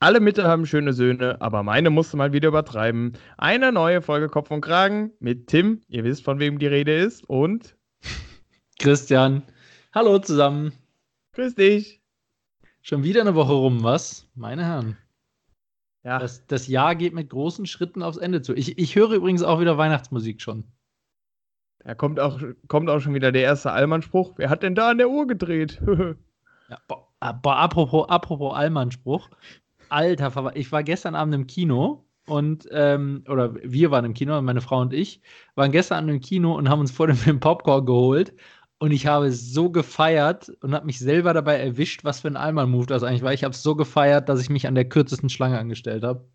Alle Mitte haben schöne Söhne, aber meine musste mal wieder übertreiben. Eine neue Folge Kopf und Kragen mit Tim, ihr wisst, von wem die Rede ist, und Christian. Hallo zusammen. Grüß dich. Schon wieder eine Woche rum, was? Meine Herren. Ja, Das, das Jahr geht mit großen Schritten aufs Ende zu. Ich, ich höre übrigens auch wieder Weihnachtsmusik schon. da kommt auch, kommt auch schon wieder der erste Allmann-Spruch. Wer hat denn da an der Uhr gedreht? Ja, boah, aber apropos, apropos Allmann-Spruch. Alter, ich war gestern Abend im Kino und, ähm, oder wir waren im Kino, meine Frau und ich, waren gestern Abend im Kino und haben uns vor dem Film Popcorn geholt. Und ich habe so gefeiert und habe mich selber dabei erwischt, was für ein Allmann-Move das eigentlich war. Ich habe es so gefeiert, dass ich mich an der kürzesten Schlange angestellt habe.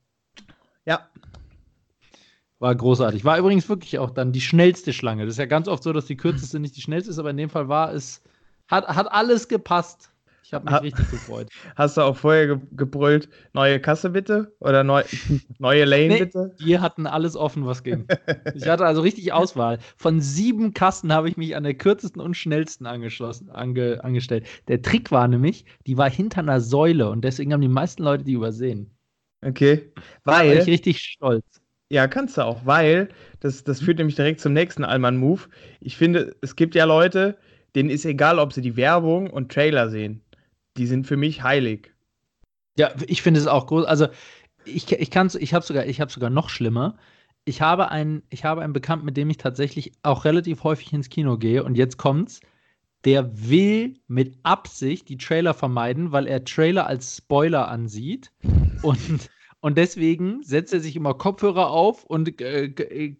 ja, War großartig. War übrigens wirklich auch dann die schnellste Schlange. Das ist ja ganz oft so, dass die kürzeste nicht die schnellste ist, aber in dem Fall war es, hat, hat alles gepasst. Ich habe mich Ha- richtig gefreut. hast du auch vorher ge gebrüllt, neue Kasse bitte? Oder neu neue Lane Nee. bitte? Wir hatten alles offen, was ging. Ich hatte also richtig Auswahl. Von sieben Kasten habe ich mich an der kürzesten und schnellsten angeschlossen, ange, angestellt. Der Trick war nämlich, die war hinter einer Säule und deswegen haben die meisten Leute die übersehen. Okay. Da war ich Weil, richtig stolz. ja, kannst du auch, weil, das, das führt nämlich direkt zum nächsten Allmann-Move. Ich finde, es gibt ja Leute, denen ist egal, ob sie die Werbung und Trailer sehen. Die sind für mich heilig. Ja, ich finde es auch groß. Also ich, ich kann ich habe sogar, ich habe sogar noch schlimmer. Ich habe einen, ich habe einen Bekannten, mit dem ich tatsächlich auch relativ häufig ins Kino gehe und jetzt kommt's. Der will mit Absicht die Trailer vermeiden, weil er Trailer als Spoiler ansieht und und deswegen setzt er sich immer Kopfhörer auf und äh, äh,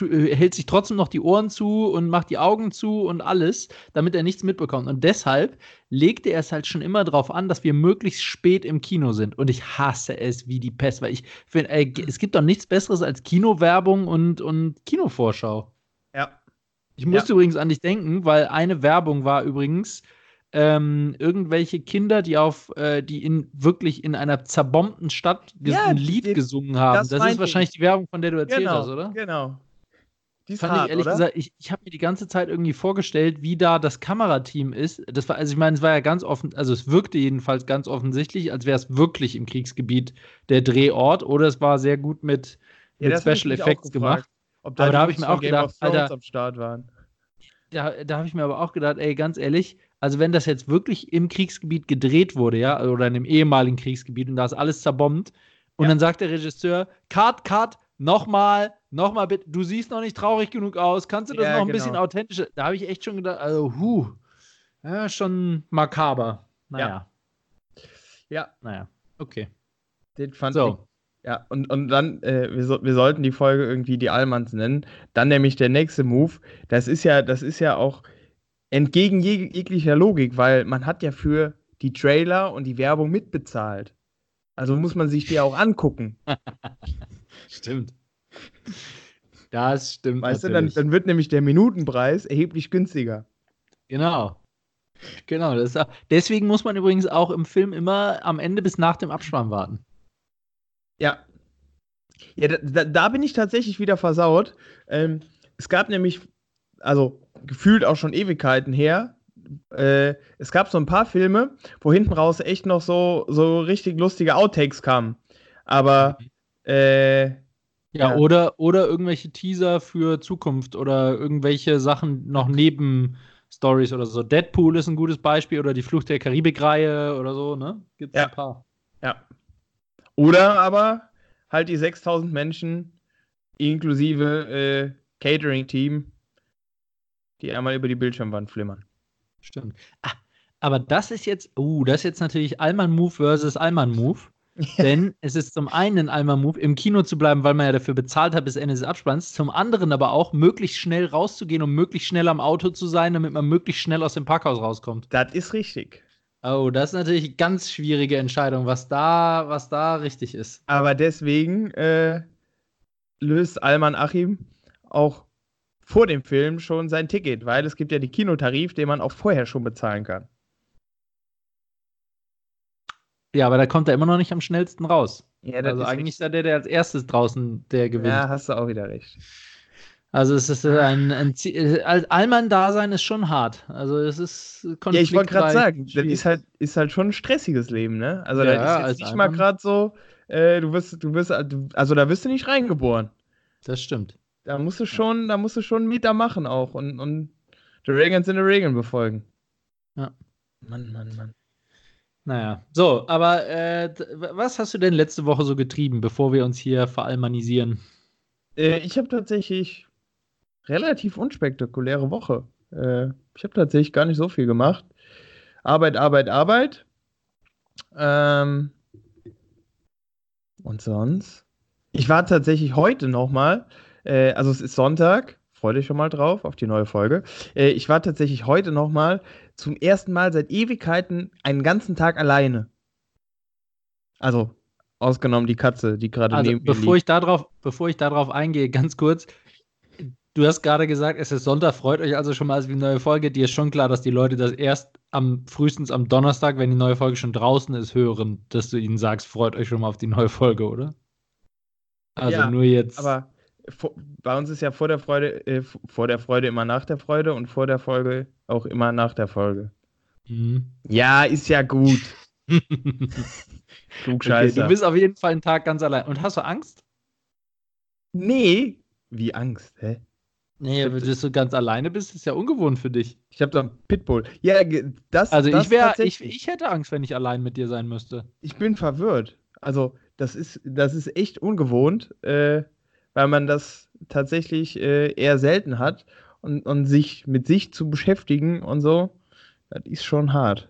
äh, hält sich trotzdem noch die Ohren zu und macht die Augen zu und alles, damit er nichts mitbekommt. Und deshalb legte er es halt schon immer darauf an, dass wir möglichst spät im Kino sind. Und ich hasse es wie die Pest, weil ich finde, es gibt doch nichts Besseres als Kinowerbung und, und Kinovorschau. Ja. Ich musste übrigens an dich denken, weil eine Werbung war übrigens ähm, irgendwelche Kinder, die auf, äh, die in wirklich in einer zerbombten Stadt Ja, ein Lied die- gesungen haben. das Das, ist wahrscheinlich die Werbung, von der du erzählt Genau, hast, oder? genau. Die Fand hart, ich ehrlich oder? gesagt, ich, ich habe mir die ganze Zeit irgendwie vorgestellt, wie da das Kamerateam ist. Das war, also ich meine, es war ja ganz offen, also es wirkte jedenfalls ganz offensichtlich, als wäre es wirklich im Kriegsgebiet der Drehort oder es war sehr gut mit, Ja, mit ich Special Effects gemacht. Ob Aber die da hab Jungs ich mir auch gedacht, Alter- am Start waren. Da, da habe ich mir aber auch gedacht, ey, ganz ehrlich, also wenn das jetzt wirklich im Kriegsgebiet gedreht wurde, ja, oder in dem ehemaligen Kriegsgebiet und da ist alles zerbombt und Ja. dann sagt der Regisseur, Cut, Cut, nochmal, nochmal bitte, du siehst noch nicht traurig genug aus, kannst du das Ja, noch ein genau. bisschen authentischer? Da habe ich echt schon gedacht, also, huh, ja, schon makaber. Naja, Ja, naja, okay. den fand ich. So, Ja, und, und dann, äh, wir, so, wir sollten die Folge irgendwie die Allmanns nennen. Dann nämlich der nächste Move. Das ist ja, das ist ja auch entgegen jeg jeglicher Logik, weil man hat ja für die Trailer und die Werbung mitbezahlt. Also muss man sich die auch angucken. stimmt. Das stimmt Weißt du, dann, natürlich. dann wird nämlich der Minutenpreis erheblich günstiger. Genau. Genau, auch- deswegen muss man übrigens auch im Film immer am Ende bis nach dem Abspann warten. Ja. Ja, da, da, da bin ich tatsächlich wieder versaut. Ähm, es gab nämlich, also gefühlt auch schon Ewigkeiten her, äh, es gab so ein paar Filme, wo hinten raus echt noch so, so richtig lustige Outtakes kamen. Aber, äh, Ja, Ja. Oder, oder irgendwelche Teaser für Zukunft oder irgendwelche Sachen noch neben Stories oder so. Deadpool ist ein gutes Beispiel oder die Flucht der Karibik-Reihe oder so, ne? Gibt's Ja. ein paar. ja. Oder aber halt die 6000 Menschen inklusive äh, Catering-Team, die einmal über die Bildschirmwand flimmern. Stimmt. Ah, aber das ist jetzt, uh, das ist jetzt natürlich Allman-Move versus Allman-Move. Denn es ist zum einen ein Allman-Move, im Kino zu bleiben, weil man ja dafür bezahlt hat bis Ende des Abspanns. Zum anderen aber auch, möglichst schnell rauszugehen und möglichst schnell am Auto zu sein, damit man möglichst schnell aus dem Parkhaus rauskommt. Das ist richtig. Oh, das ist natürlich eine ganz schwierige Entscheidung, was da, was da richtig ist. Aber deswegen äh, löst Alman Achim auch vor dem Film schon sein Ticket, weil es gibt ja den Kinotarif, den man auch vorher schon bezahlen kann. Ja, aber da kommt er immer noch nicht am schnellsten raus. Ja, Also eigentlich ist er der, der als erstes draußen der gewinnt. Ja, hast du auch wieder recht. Also es ist ein, ein, ein Allmann-Dasein ist schon hart. Also es ist Ja, ich wollte gerade sagen, das ist halt, ist halt schon ein stressiges Leben, ne? Also ja, da ist jetzt nicht Allmann. mal gerade so, äh, du wirst, du wirst, also da wirst du nicht reingeboren. Das stimmt. Da musst du schon, da musst du schon Mieter machen auch und, und die Regeln sind die Regeln befolgen. Ja. Mann, Mann, Mann. Naja, so, aber äh, was hast du denn letzte Woche so getrieben, bevor wir uns hier veralmanisieren? Äh, ich habe tatsächlich relativ unspektakuläre Woche. Äh, ich habe tatsächlich gar nicht so viel gemacht. Arbeit, Arbeit, Arbeit. Ähm, und sonst? Ich war tatsächlich heute nochmal, äh, also es ist Sonntag, freue dich schon mal drauf, auf die neue Folge. Äh, ich war tatsächlich heute nochmal zum ersten Mal seit Ewigkeiten einen ganzen Tag alleine. Also, ausgenommen die Katze, die gerade also, neben mir bevor liegt. Ich darauf, bevor ich darauf eingehe, ganz kurz, Du hast gerade gesagt, es ist Sonntag, freut euch also schon mal auf die neue Folge. Dir ist schon klar, dass die Leute das erst am frühestens am Donnerstag, wenn die neue Folge schon draußen ist, hören, dass du ihnen sagst, freut euch schon mal auf die neue Folge, oder? Also ja, nur jetzt. Aber bei uns ist ja vor der Freude, äh, vor der Freude immer nach der Freude und vor der Folge auch immer nach der Folge. Mhm. Ja, ist ja gut. okay, du bist auf jeden Fall einen Tag ganz allein. Und hast du Angst? Nee. Wie Angst, hä? Nee, wenn du so ganz alleine bist, ist ja ungewohnt für dich. Ich habe da einen Pitbull. Ja, das Also das ich wäre ich, ich hätte Angst, wenn ich allein mit dir sein müsste. Ich bin verwirrt. Also, das ist das ist echt ungewohnt, äh, weil man das tatsächlich äh, eher selten hat und, und sich mit sich zu beschäftigen und so, das ist schon hart.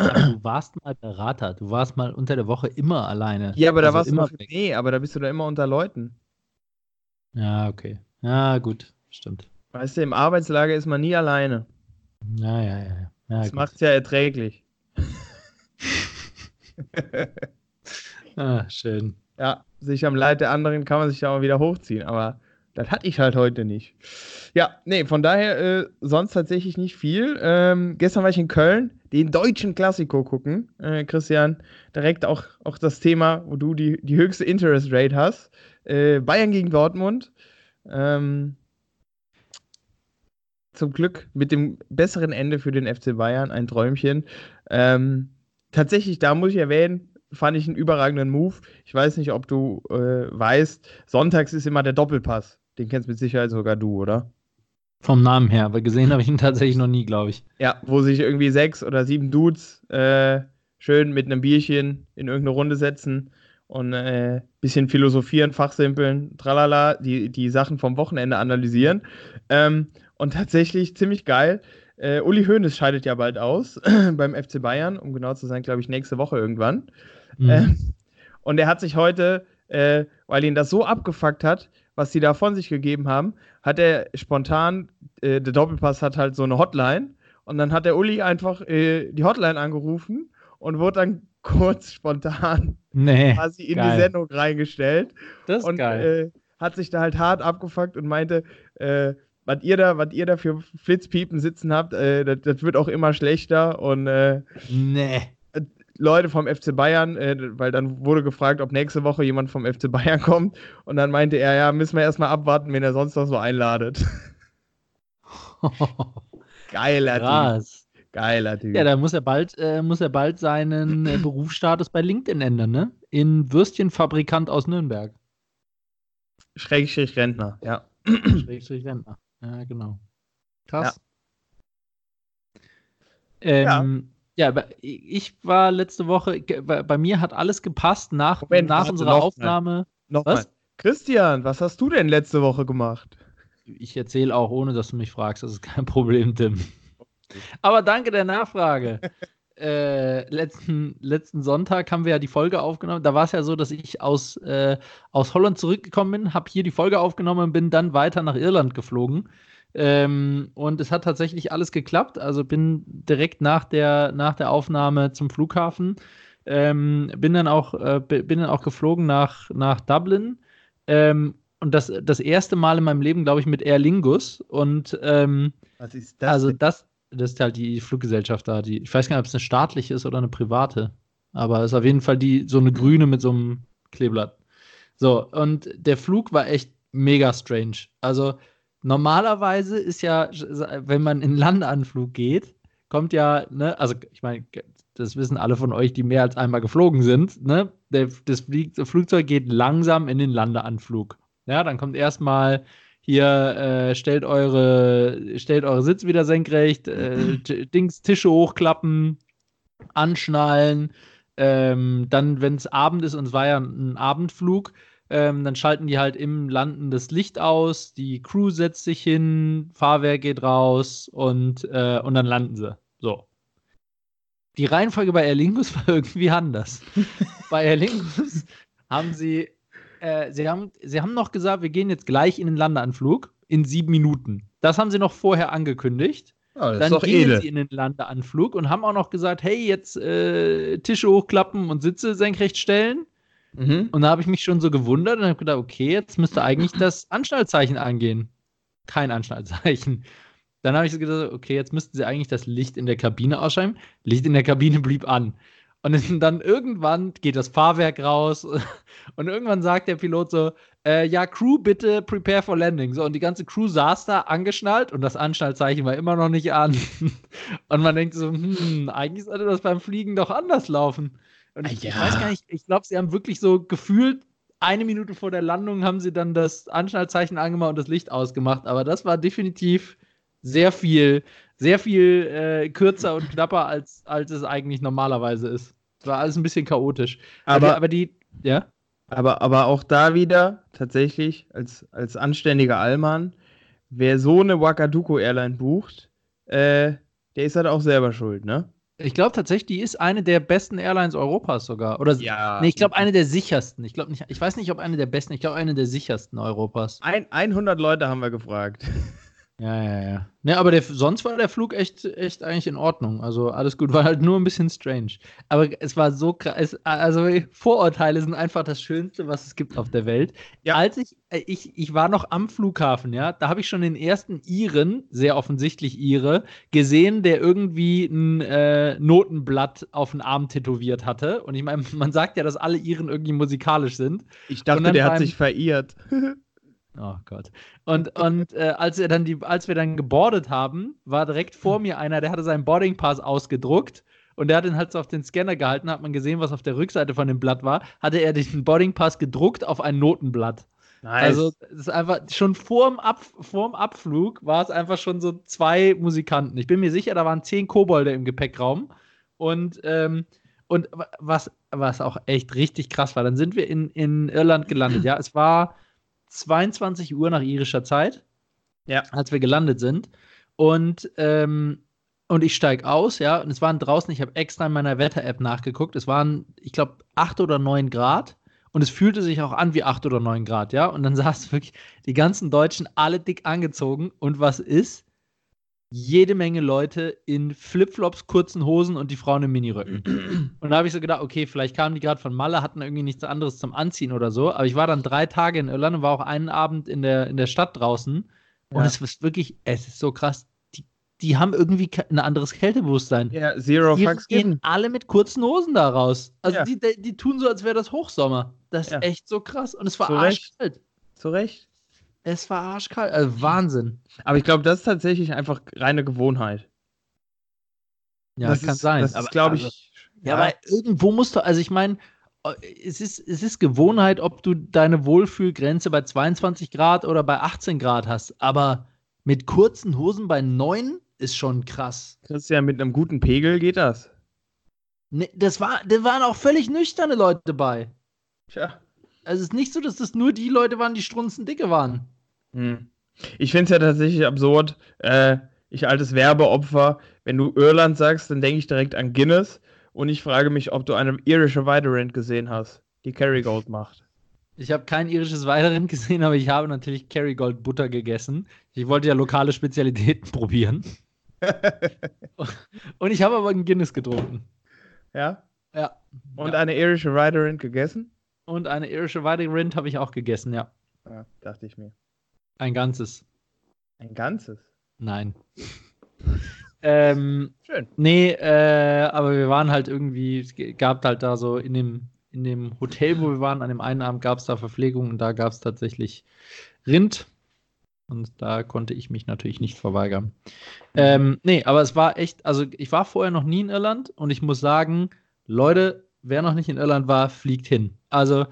Ja, du warst mal Berater, du warst mal unter der Woche immer alleine. Ja, aber also da warst immer du nee, aber da bist du da immer unter Leuten. Ja, okay. Ja, gut stimmt. Weißt du, im Arbeitslager ist man nie alleine. Ja, ja, ja. ja das macht es ja erträglich. ah, schön. Ja, sich am Leid der anderen kann man sich ja auch wieder hochziehen, aber das hatte ich halt heute nicht. Ja, nee, von daher äh, sonst tatsächlich nicht viel. Ähm, gestern war ich in Köln, den deutschen Klassiko gucken. Äh, Christian, direkt auch, auch das Thema, wo du die, die höchste Interest Rate hast. Äh, Bayern gegen Dortmund. Ähm, zum Glück mit dem besseren Ende für den FC Bayern, ein Träumchen. Ähm, tatsächlich, da muss ich erwähnen, fand ich einen überragenden Move. Ich weiß nicht, ob du äh, weißt, sonntags ist immer der Doppelpass. Den kennst mit Sicherheit sogar du, oder? Vom Namen her, aber gesehen habe ich ihn tatsächlich noch nie, glaube ich. Ja, wo sich irgendwie sechs oder sieben Dudes äh, schön mit einem Bierchen in irgendeine Runde setzen und ein äh, bisschen philosophieren, fachsimpeln, tralala, die, die Sachen vom Wochenende analysieren. Ähm, und tatsächlich ziemlich geil. Äh, Uli Hoeneß scheidet ja bald aus beim FC Bayern, um genau zu sein, glaube ich, nächste Woche irgendwann. Mhm. Äh, und er hat sich heute, äh, weil ihn das so abgefuckt hat, was sie da von sich gegeben haben, hat er spontan, äh, der Doppelpass hat halt so eine Hotline. Und dann hat der Uli einfach äh, die Hotline angerufen und wurde dann kurz spontan nee, quasi in geil. die Sendung reingestellt. Das ist und, geil. Äh, hat sich da halt hart abgefuckt und meinte, äh, was ihr da, was ihr da für Flitzpiepen sitzen habt, äh, das, das, wird auch immer schlechter und äh, nee. Leute vom FC Bayern, äh, weil dann wurde gefragt, ob nächste Woche jemand vom FC Bayern kommt und dann meinte er, ja, müssen wir erstmal abwarten, wen er sonst noch so einladet. Geiler Krass. Typ. Geiler Typ. Ja, da muss er bald, äh, muss er bald seinen äh, Berufsstatus bei LinkedIn ändern, ne? In Würstchenfabrikant aus Nürnberg. Schrägstrich Rentner, ja. Schrägstrich Rentner. Ja, genau. Krass. Ja. Ähm, ja. Ja. ich war letzte Woche, bei mir hat alles gepasst nach, Moment, nach unserer noch Aufnahme. Noch was? Christian, was hast du denn letzte Woche gemacht? Ich erzähle auch, ohne dass du mich fragst. Das ist kein Problem, Tim. Aber danke der Nachfrage. äh, letzten, letzten Sonntag haben wir ja die Folge aufgenommen. Da war es ja so, dass ich aus, äh, aus Holland zurückgekommen bin, habe hier die Folge aufgenommen und bin dann weiter nach Irland geflogen. Ähm, und es hat tatsächlich alles geklappt. Also bin direkt nach der, nach der Aufnahme zum Flughafen. Ähm, bin, dann auch, äh, bin dann auch geflogen nach, nach Dublin. Ähm, und das, das erste Mal in meinem Leben, glaube ich, mit Aer Lingus. Und ähm, was ist das? Also das, das ist halt die Fluggesellschaft da. Die, ich weiß gar nicht, ob es eine staatliche ist oder eine private. Aber es ist auf jeden Fall die, so eine grüne mit so einem Kleeblatt. So, und der Flug war echt mega strange. Also, normalerweise ist ja, wenn man in Landeanflug geht, kommt ja, ne, also ich meine, das wissen alle von euch, die mehr als einmal geflogen sind, ne? Der, das, Flugzeug geht langsam in den Landeanflug. Ja, dann kommt erstmal hier, äh, stellt eure, stellt eure Sitz wieder senkrecht, äh, Dings, Tische hochklappen, anschnallen. Ähm, dann, wenn es Abend ist, und es war ja ein Abendflug, ähm, dann schalten die halt im Landen das Licht aus, die Crew setzt sich hin, Fahrwerk geht raus und, äh, und dann landen sie. So. Die Reihenfolge bei Aer Lingus war irgendwie anders. bei Aer Lingus haben sie, äh, sie, haben, sie haben noch gesagt, wir gehen jetzt gleich in den Landeanflug in sieben Minuten. Das haben sie noch vorher angekündigt. Ja, das dann gingen edel. sie in den Landeanflug und haben auch noch gesagt, hey, jetzt äh, Tische hochklappen und Sitze senkrecht stellen. Mhm. Und da habe ich mich schon so gewundert und habe gedacht, okay, jetzt müsste eigentlich das Anschnallzeichen angehen. Kein Anschnallzeichen. Dann habe ich so gedacht, okay, jetzt müssten sie eigentlich das Licht in der Kabine ausschalten. Licht in der Kabine blieb an. Und dann irgendwann geht das Fahrwerk raus und irgendwann sagt der Pilot so, äh, ja, Crew, bitte prepare for landing. So, und die ganze Crew saß da angeschnallt und das Anschnallzeichen war immer noch nicht an. Und man denkt so, hm, eigentlich sollte das beim Fliegen doch anders laufen. Und ich, ich Ja. weiß gar nicht, ich glaube, sie haben wirklich so gefühlt eine Minute vor der Landung haben sie dann das Anschnallzeichen angemacht und das Licht ausgemacht. Aber das war definitiv sehr viel, sehr viel äh, kürzer und knapper, als, als es eigentlich normalerweise ist. Es war alles ein bisschen chaotisch. Aber, aber die, ja. aber, aber auch da wieder tatsächlich als, als anständiger Allmann, wer so eine Wakaduko Airline bucht, äh, der ist halt auch selber schuld, ne? Ich glaube tatsächlich, die ist eine der besten Airlines Europas sogar. Oder Ja. nee, ich glaube eine der sichersten. Ich glaube nicht, ich weiß nicht, ob eine der besten, ich glaube eine der sichersten Europas. Ein, 100 Leute haben wir gefragt. Ja, ja, ja. Ne, aber der, sonst war der Flug echt, echt eigentlich in Ordnung. Also alles gut, war halt nur ein bisschen strange. Aber es war so krass. Also Vorurteile sind einfach das Schönste, was es gibt auf der Welt. Ja. Als ich, äh, ich, ich war noch am Flughafen, ja, da habe ich schon den ersten Iren, sehr offensichtlich Ire, gesehen, der irgendwie ein äh, Notenblatt auf den Arm tätowiert hatte. Und ich meine, man sagt ja, dass alle Iren irgendwie musikalisch sind. Ich dachte, der hat sich verirrt. Oh Gott. Und, und äh, als, wir dann die, als wir dann gebordet haben, war direkt vor mir einer, der hatte seinen Boarding Pass ausgedruckt und der hat ihn halt so auf den Scanner gehalten, hat man gesehen, was auf der Rückseite von dem Blatt war, hatte er den Boarding Pass gedruckt auf ein Notenblatt. Nice. Also es ist einfach schon vorm, Ab, vorm Abflug war es einfach schon so zwei Musikanten. Ich bin mir sicher, da waren zehn Kobolde im Gepäckraum und ähm, und wa- was, was auch echt richtig krass war, dann sind wir in, in Irland gelandet. Ja, es war 22 Uhr nach irischer Zeit, Ja. als wir gelandet sind. Und, ähm, und ich steige aus, ja, und es waren draußen, ich habe extra in meiner Wetter-App nachgeguckt, es waren, ich glaube, 8 oder 9 Grad. Und es fühlte sich auch an wie 8 oder 9 Grad, ja. Und dann saßen wirklich die ganzen Deutschen alle dick angezogen. Und was ist? Jede Menge Leute in Flipflops, kurzen Hosen und die Frauen im Miniröcken. Und da habe ich so gedacht, okay, vielleicht kamen die gerade von Malle, hatten irgendwie nichts anderes zum Anziehen oder so. Aber ich war dann drei Tage in Irland und war auch einen Abend in der, in der Stadt draußen. Und Ja. es ist wirklich, es ist so krass. Die, die haben irgendwie ein anderes Kältebewusstsein. ja, Zero die Fucks gehen given. alle mit kurzen Hosen da raus. Also Ja. die, die, tun so, als wäre das Hochsommer. Das ist Ja. echt so krass. Und es war Zu Recht. arschkalt. Zu Recht. Es war arschkalt. Also Wahnsinn. Aber ich glaube, das ist tatsächlich einfach reine Gewohnheit. Ja, das kann ist, sein. Das Aber- ist, glaube also- ich. Ja, aber irgendwo musst du, also ich meine, es ist, es ist Gewohnheit, ob du deine Wohlfühlgrenze bei 22 Grad oder bei 18 Grad hast. Aber mit kurzen Hosen bei 9 ist schon krass. Christian, mit einem guten Pegel geht das. Ne, das war, da waren auch völlig nüchterne Leute dabei. Tja. Also es ist nicht so, dass das nur die Leute waren, die strunzendicke waren. Hm. Ich finde es ja tatsächlich absurd. Äh, ich altes Werbeopfer, wenn du Irland sagst, dann denke ich direkt an Guinness. Und ich frage mich, ob du eine irische Weiderend gesehen hast, die Kerrygold macht. Ich habe kein irisches Weiterrind gesehen, aber ich habe natürlich Kerrygold Butter gegessen. Ich wollte ja lokale Spezialitäten probieren. Und ich habe aber einen Guinness getrunken. ja? Ja. Und ja. eine irische Weiderend gegessen? Und eine irische Weiterrind habe ich auch gegessen, ja. Ja, dachte ich mir. Ein ganzes. Ein ganzes. Nein. ähm, Schön. nee, äh, aber wir waren halt irgendwie, es gab halt da so in dem, in dem Hotel, wo wir waren, an dem einen Abend gab es da Verpflegung und da gab es tatsächlich Rind. Und da konnte ich mich natürlich nicht verweigern. Mhm. Ähm, nee, aber es war echt, also ich war vorher noch nie in Irland und ich muss sagen, Leute, wer noch nicht in Irland war, fliegt hin. Also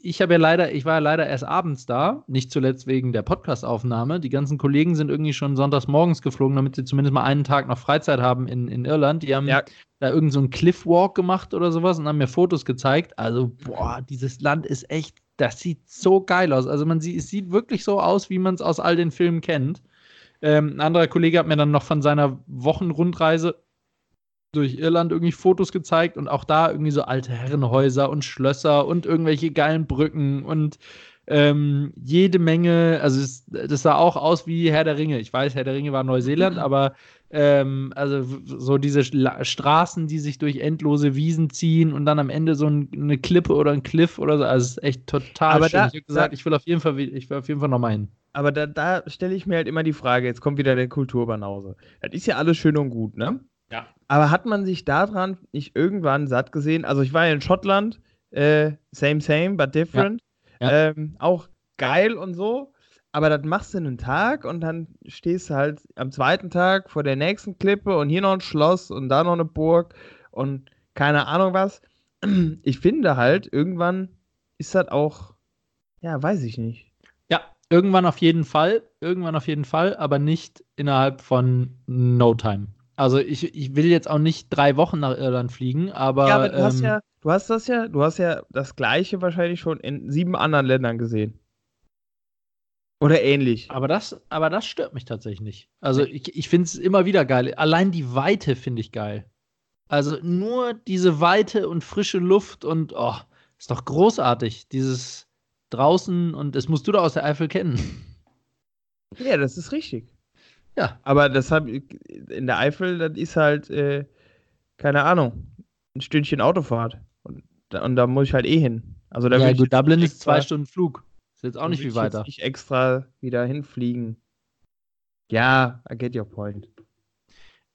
ich habe ja leider, ich war ja leider erst abends da, nicht zuletzt wegen der Podcastaufnahme. Die ganzen Kollegen sind irgendwie schon sonntags morgens geflogen, damit sie zumindest mal einen Tag noch Freizeit haben in, in Irland. Die haben ja. da irgend so einen Cliffwalk gemacht oder sowas und haben mir Fotos gezeigt. Also, boah, dieses Land ist echt, das sieht so geil aus. Also man sieht, es sieht wirklich so aus, wie man es aus all den Filmen kennt. Ähm, ein anderer Kollege hat mir dann noch von seiner Wochenrundreise durch Irland irgendwie Fotos gezeigt und auch da irgendwie so alte Herrenhäuser und Schlösser und irgendwelche geilen Brücken und ähm, jede Menge, also es, das sah auch aus wie Herr der Ringe. Ich weiß, Herr der Ringe war Neuseeland, mhm. aber ähm, also so diese Straßen, die sich durch endlose Wiesen ziehen und dann am Ende so ein, eine Klippe oder ein Cliff oder so, also es ist echt total aber schön. Da, ich habe gesagt, ich will auf jeden Fall, ich will auf jeden Fall nochmal hin. Aber da, da stelle ich mir halt immer die Frage, jetzt kommt wieder der Kulturbanause. Das ist ja alles schön und gut, ne? Aber hat man sich daran nicht irgendwann satt gesehen? Also ich war ja in Schottland, äh, same, same, but different. Ja. Ja. Ähm, auch geil und so. Aber das machst du einen Tag und dann stehst du halt am zweiten Tag vor der nächsten Klippe und hier noch ein Schloss und da noch eine Burg und keine Ahnung was. Ich finde halt, irgendwann ist das auch, ja, weiß ich nicht. Ja, irgendwann auf jeden Fall, irgendwann auf jeden Fall, aber nicht innerhalb von No Time. Also ich, ich will jetzt auch nicht drei Wochen nach Irland fliegen, aber. Ja, aber du ähm, hast ja, du hast das ja, du hast ja das gleiche wahrscheinlich schon in sieben anderen Ländern gesehen. Oder ähnlich. Aber das, aber das stört mich tatsächlich nicht. Also ich, ich finde es immer wieder geil. Allein die Weite finde ich geil. Also nur diese Weite und frische Luft und oh, ist doch großartig. Dieses draußen und das musst du doch aus der Eifel kennen. Ja, das ist richtig. Ja. Aber das hab, in der Eifel, das ist halt, äh, keine Ahnung, ein Stündchen Autofahrt. Und, und da muss ich halt eh hin. Also da ja, gut, Dublin ist zwei Stunden Flug. Ist jetzt auch nicht viel weiter. Ich extra wieder hinfliegen. Ja, I get your point.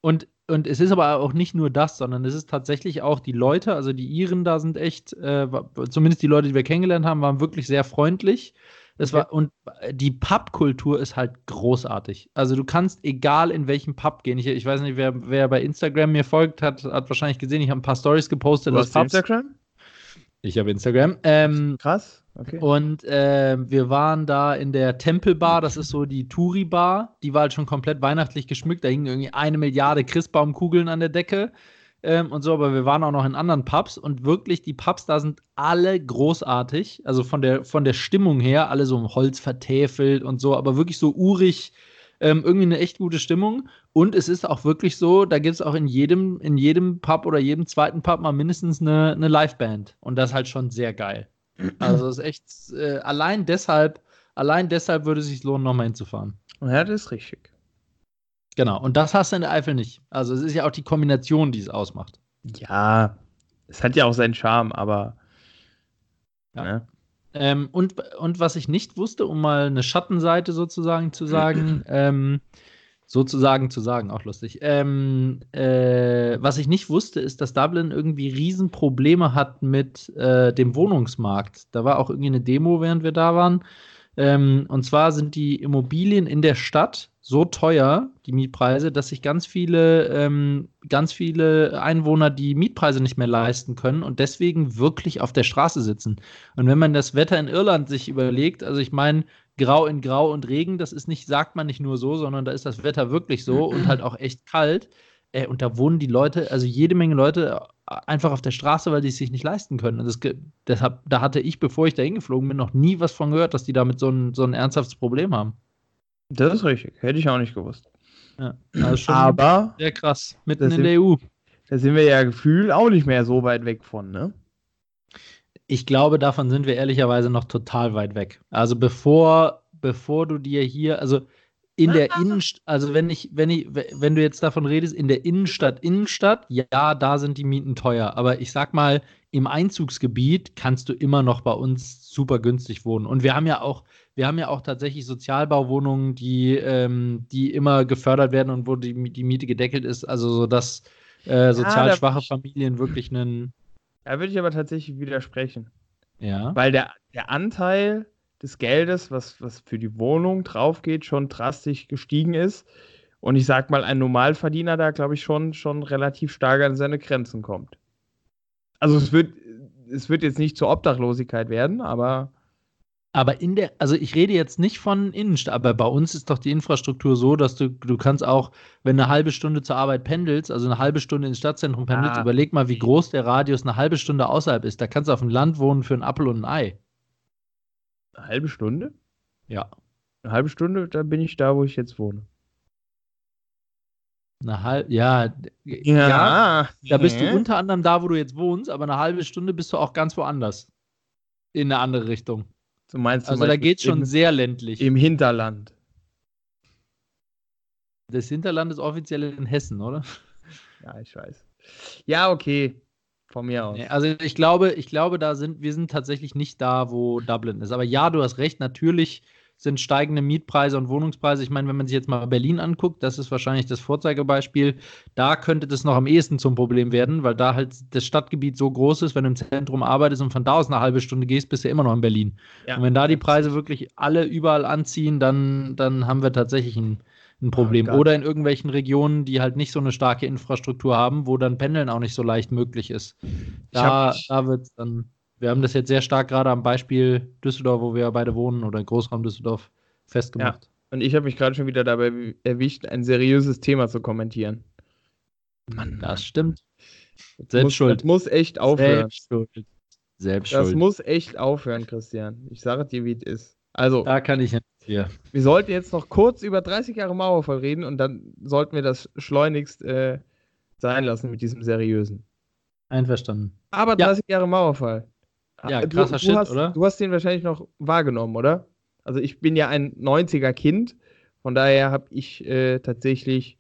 Und, und es ist aber auch nicht nur das, sondern es ist tatsächlich auch die Leute, also die Iren da sind echt, äh, zumindest die Leute, die wir kennengelernt haben, waren wirklich sehr freundlich. Das war, und die Pub-Kultur ist halt großartig. Also du kannst, egal in welchem Pub gehen, ich, ich weiß nicht, wer, wer bei Instagram mir folgt, hat, hat wahrscheinlich gesehen, ich habe ein paar Stories gepostet. Du hast Pubs. Instagram? Ich habe Instagram. Ähm, Krass. Okay. Und äh, wir waren da in der Tempelbar, das ist so die Touri-Bar. Die war halt schon komplett weihnachtlich geschmückt. Da hingen irgendwie eine Milliarde Christbaumkugeln an der Decke ähm, und so, aber wir waren auch noch in anderen Pubs und wirklich, die Pubs da sind alle großartig. Also von der, von der Stimmung her, alle so im Holz vertäfelt und so, aber wirklich so urig. Ähm, irgendwie eine echt gute Stimmung. Und es ist auch wirklich so, da gibt es auch in jedem, in jedem Pub oder jedem zweiten Pub mal mindestens eine, eine Liveband. Und das ist halt schon sehr geil. Also es ist echt, äh, allein deshalb, allein deshalb würde es sich lohnen, nochmal hinzufahren. Ja, das ist richtig. Genau, und das hast du in der Eifel nicht. Also es ist ja auch die Kombination, die es ausmacht. Ja, es hat ja auch seinen Charme, aber. Ja. Ne? Ähm, und, und was ich nicht wusste, um mal eine Schattenseite sozusagen zu sagen, ähm, sozusagen zu sagen, auch lustig. Ähm, äh, was ich nicht wusste, ist, dass Dublin irgendwie Riesenprobleme hat mit äh, dem Wohnungsmarkt. Da war auch irgendwie eine Demo, während wir da waren. Ähm, und zwar sind die Immobilien in der Stadt so teuer, die Mietpreise, dass sich ganz viele, ähm, ganz viele Einwohner die Mietpreise nicht mehr leisten können und deswegen wirklich auf der Straße sitzen. Und wenn man das Wetter in Irland sich überlegt, also ich meine, grau in grau und Regen, das ist nicht, sagt man nicht nur so, sondern da ist das Wetter wirklich so und halt auch echt kalt. Äh, und da wohnen die Leute, also jede Menge Leute äh, einfach auf der Straße, weil die es sich nicht leisten können. Und das, deshalb, da hatte ich, bevor ich da hingeflogen bin, noch nie was von gehört, dass die damit so ein, so ein ernsthaftes Problem haben. Das ist richtig. Hätte ich auch nicht gewusst. Ja, also Aber sehr krass. Mitten in der EU. Da sind wir ja gefühlt auch nicht mehr so weit weg von, ne? Ich glaube, davon sind wir ehrlicherweise noch total weit weg. Also bevor, bevor du dir hier, also in der Innenstadt, also wenn ich, wenn ich, wenn du jetzt davon redest, in der Innenstadt, Innenstadt, ja, da sind die Mieten teuer. Aber ich sag mal, im Einzugsgebiet kannst du immer noch bei uns super günstig wohnen. Und wir haben ja auch, wir haben ja auch tatsächlich Sozialbauwohnungen, die, ähm, die immer gefördert werden und wo die, die Miete gedeckelt ist. Also so, dass äh, sozial ja, schwache Familien wirklich einen. Da würde ich aber tatsächlich widersprechen. Ja. Weil der, der Anteil des Geldes, was, was für die Wohnung drauf geht, schon drastisch gestiegen ist. Und ich sag mal, ein Normalverdiener da, glaube ich, schon, schon relativ stark an seine Grenzen kommt. Also es wird, es wird jetzt nicht zur Obdachlosigkeit werden, aber. Aber in der, also ich rede jetzt nicht von Innenstadt, aber bei uns ist doch die Infrastruktur so, dass du, du kannst auch, wenn eine halbe Stunde zur Arbeit pendelst, also eine halbe Stunde ins Stadtzentrum pendelst, ah. überleg mal, wie groß der Radius eine halbe Stunde außerhalb ist. Da kannst du auf dem Land wohnen für einen Apfel und ein Ei. Eine halbe Stunde? Ja. Eine halbe Stunde, da bin ich da, wo ich jetzt wohne. Eine halbe, ja, ja, ja, da bist du unter anderem da, wo du jetzt wohnst, aber eine halbe Stunde bist du auch ganz woanders. In eine andere Richtung. Du meinst also da geht es schon im, sehr ländlich. Im Hinterland. Das Hinterland ist offiziell in Hessen, oder? Ja, ich weiß. Ja, okay. Von mir aus. Also ich glaube, ich glaube, da sind, wir sind tatsächlich nicht da, wo Dublin ist. Aber ja, du hast recht, natürlich sind steigende Mietpreise und Wohnungspreise. Ich meine, wenn man sich jetzt mal Berlin anguckt, das ist wahrscheinlich das Vorzeigebeispiel. Da könnte das noch am ehesten zum Problem werden, weil da halt das Stadtgebiet so groß ist, wenn du im Zentrum arbeitest und von da aus eine halbe Stunde gehst, bist du immer noch in Berlin. Ja. Und wenn da die Preise wirklich alle überall anziehen, dann, dann haben wir tatsächlich ein, ein Problem. Oh Oder in irgendwelchen Regionen, die halt nicht so eine starke Infrastruktur haben, wo dann Pendeln auch nicht so leicht möglich ist. Da, da wird es dann wir haben das jetzt sehr stark gerade am Beispiel Düsseldorf, wo wir ja beide wohnen, oder Großraum Düsseldorf festgemacht. Ja. Und ich habe mich gerade schon wieder dabei erwischt, ein seriöses Thema zu kommentieren. Mann, das stimmt. Selbst muss, schuld. Das muss echt aufhören. Selbst schuld. Selbst das muss echt aufhören, Christian. Ich sage dir, wie es ist. Also, da kann ich nicht hier. Wir sollten jetzt noch kurz über 30 Jahre Mauerfall reden und dann sollten wir das schleunigst äh, sein lassen mit diesem seriösen. Einverstanden. Aber 30 ja. Jahre Mauerfall. Ja, krasser du, du Shit, hast, oder? Du hast den wahrscheinlich noch wahrgenommen, oder? Also ich bin ja ein 90er Kind, von daher habe ich äh, tatsächlich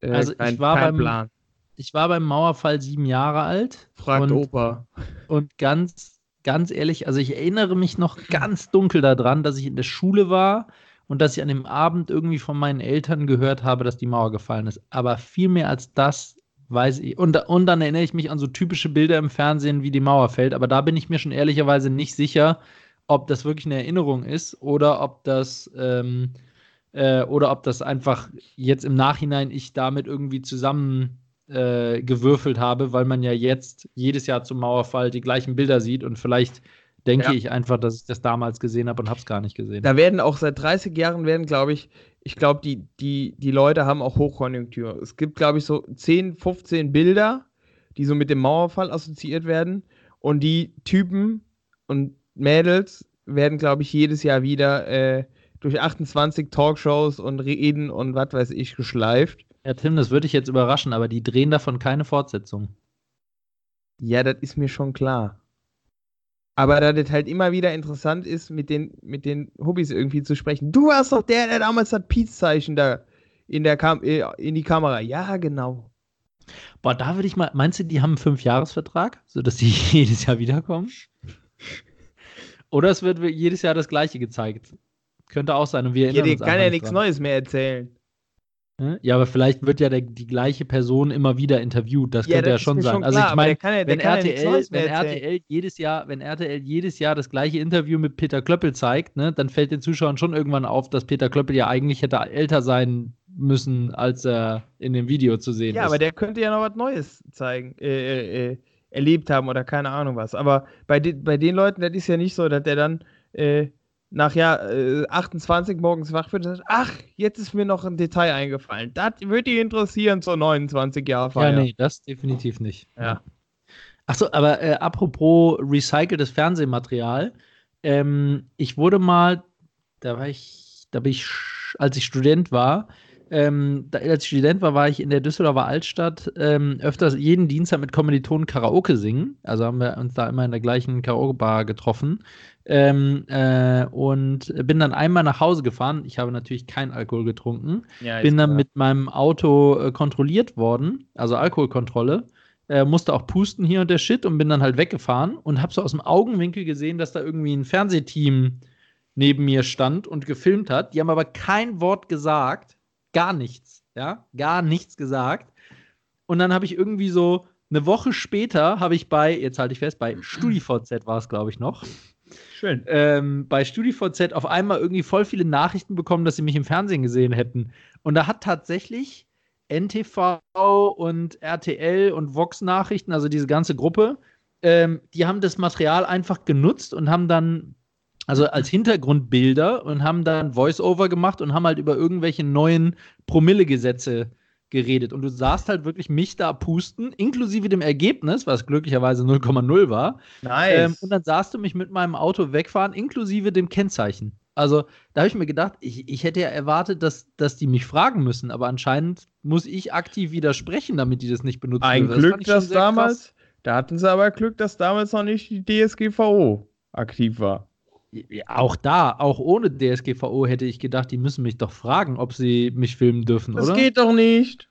äh, also kein, ich war kein beim, Plan. Ich war beim Mauerfall sieben Jahre alt. Fragt und, Opa. Und ganz, ganz ehrlich, also ich erinnere mich noch ganz dunkel daran, dass ich in der Schule war und dass ich an dem Abend irgendwie von meinen Eltern gehört habe, dass die Mauer gefallen ist. Aber viel mehr als das weiß ich. Und, und dann erinnere ich mich an so typische Bilder im Fernsehen, wie die Mauer fällt. Aber da bin ich mir schon ehrlicherweise nicht sicher, ob das wirklich eine Erinnerung ist oder ob das ähm, äh, oder ob das einfach jetzt im Nachhinein ich damit irgendwie zusammen äh, gewürfelt habe, weil man ja jetzt jedes Jahr zum Mauerfall die gleichen Bilder sieht und vielleicht denke ja. ich einfach, dass ich das damals gesehen habe und habe es gar nicht gesehen. Da werden auch seit 30 Jahren werden, glaube ich, ich glaube, die, die, die Leute haben auch Hochkonjunktur. Es gibt, glaube ich, so 10, 15 Bilder, die so mit dem Mauerfall assoziiert werden. Und die Typen und Mädels werden, glaube ich, jedes Jahr wieder äh, durch 28 Talkshows und Reden und was weiß ich geschleift. Ja, Tim, das würde ich jetzt überraschen, aber die drehen davon keine Fortsetzung. Ja, das ist mir schon klar. Aber da das halt immer wieder interessant ist, mit den, mit den Hobbys irgendwie zu sprechen. Du warst doch der, der damals das Peace-Zeichen da in, der Kam äh, in die Kamera. Ja, genau. Boah, da würde ich mal, meinst du, die haben einen Fünfjahresvertrag, sodass die jedes Jahr wiederkommen? Oder es wird jedes Jahr das Gleiche gezeigt. Könnte auch sein. Und wir ja, kann ja nichts Neues mehr erzählen. Ja, aber vielleicht wird ja der, die gleiche Person immer wieder interviewt. Das ja, könnte das ja schon sein. Schon also ich meine, ja, wenn, RTL, wenn RTL jedes Jahr, wenn RTL jedes Jahr das gleiche Interview mit Peter Klöppel zeigt, ne, dann fällt den Zuschauern schon irgendwann auf, dass Peter Klöppel ja eigentlich hätte älter sein müssen, als er in dem Video zu sehen ja, ist. Ja, aber der könnte ja noch was Neues zeigen, äh, äh, äh, erlebt haben oder keine Ahnung was. Aber bei, de bei den Leuten, das ist ja nicht so, dass der dann äh, nach Jahr äh, 28 morgens wach wird und sagt, ach, jetzt ist mir noch ein Detail eingefallen. Das würde dich interessieren zur 29 Jahre Feier. Ja, nee, das definitiv nicht. Ja. Achso, aber äh, apropos recyceltes Fernsehmaterial, ähm, ich wurde mal, da war ich, da bin ich, als ich Student war, ähm, da, als ich Student war, war ich in der Düsseldorfer Altstadt ähm, öfters jeden Dienstag mit Kommilitonen Karaoke singen. Also haben wir uns da immer in der gleichen Karaoke-Bar getroffen. Ähm, äh, und bin dann einmal nach Hause gefahren. Ich habe natürlich keinen Alkohol getrunken. Ja, bin dann klar. mit meinem Auto äh, kontrolliert worden, also Alkoholkontrolle. Äh, musste auch pusten hier und der Shit und bin dann halt weggefahren und habe so aus dem Augenwinkel gesehen, dass da irgendwie ein Fernsehteam neben mir stand und gefilmt hat. Die haben aber kein Wort gesagt, gar nichts, ja, gar nichts gesagt. Und dann habe ich irgendwie so eine Woche später habe ich bei, jetzt halte ich fest, bei StudiVZ war es, glaube ich, noch, Schön. Ähm, bei StudiVZ auf einmal irgendwie voll viele Nachrichten bekommen, dass sie mich im Fernsehen gesehen hätten. Und da hat tatsächlich NTV und RTL und Vox Nachrichten, also diese ganze Gruppe, ähm, die haben das Material einfach genutzt und haben dann, also als Hintergrundbilder und haben dann Voice-Over gemacht und haben halt über irgendwelche neuen Promille-Gesetze geredet. Und du sahst halt wirklich mich da pusten, inklusive dem Ergebnis, was glücklicherweise 0,0 war. Nice. Ähm, und dann sahst du mich mit meinem Auto wegfahren, inklusive dem Kennzeichen. Also da habe ich mir gedacht, ich, ich hätte ja erwartet, dass, dass die mich fragen müssen, aber anscheinend muss ich aktiv widersprechen, damit die das nicht benutzen. Ein das Glück, dass damals, krass. da hatten sie aber Glück, dass damals noch nicht die DSGVO aktiv war. Auch da, auch ohne DSGVO hätte ich gedacht, die müssen mich doch fragen, ob sie mich filmen dürfen, das oder? Das geht doch nicht.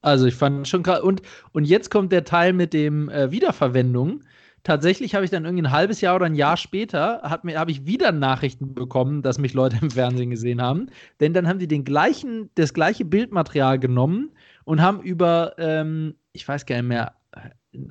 Also ich fand schon krass. Und, und jetzt kommt der Teil mit dem äh, Wiederverwendung tatsächlich habe ich dann irgendwie ein halbes Jahr oder ein Jahr später, habe ich wieder Nachrichten bekommen, dass mich Leute im Fernsehen gesehen haben. Denn dann haben die den gleichen, das gleiche Bildmaterial genommen und haben über, ähm, ich weiß gar nicht mehr,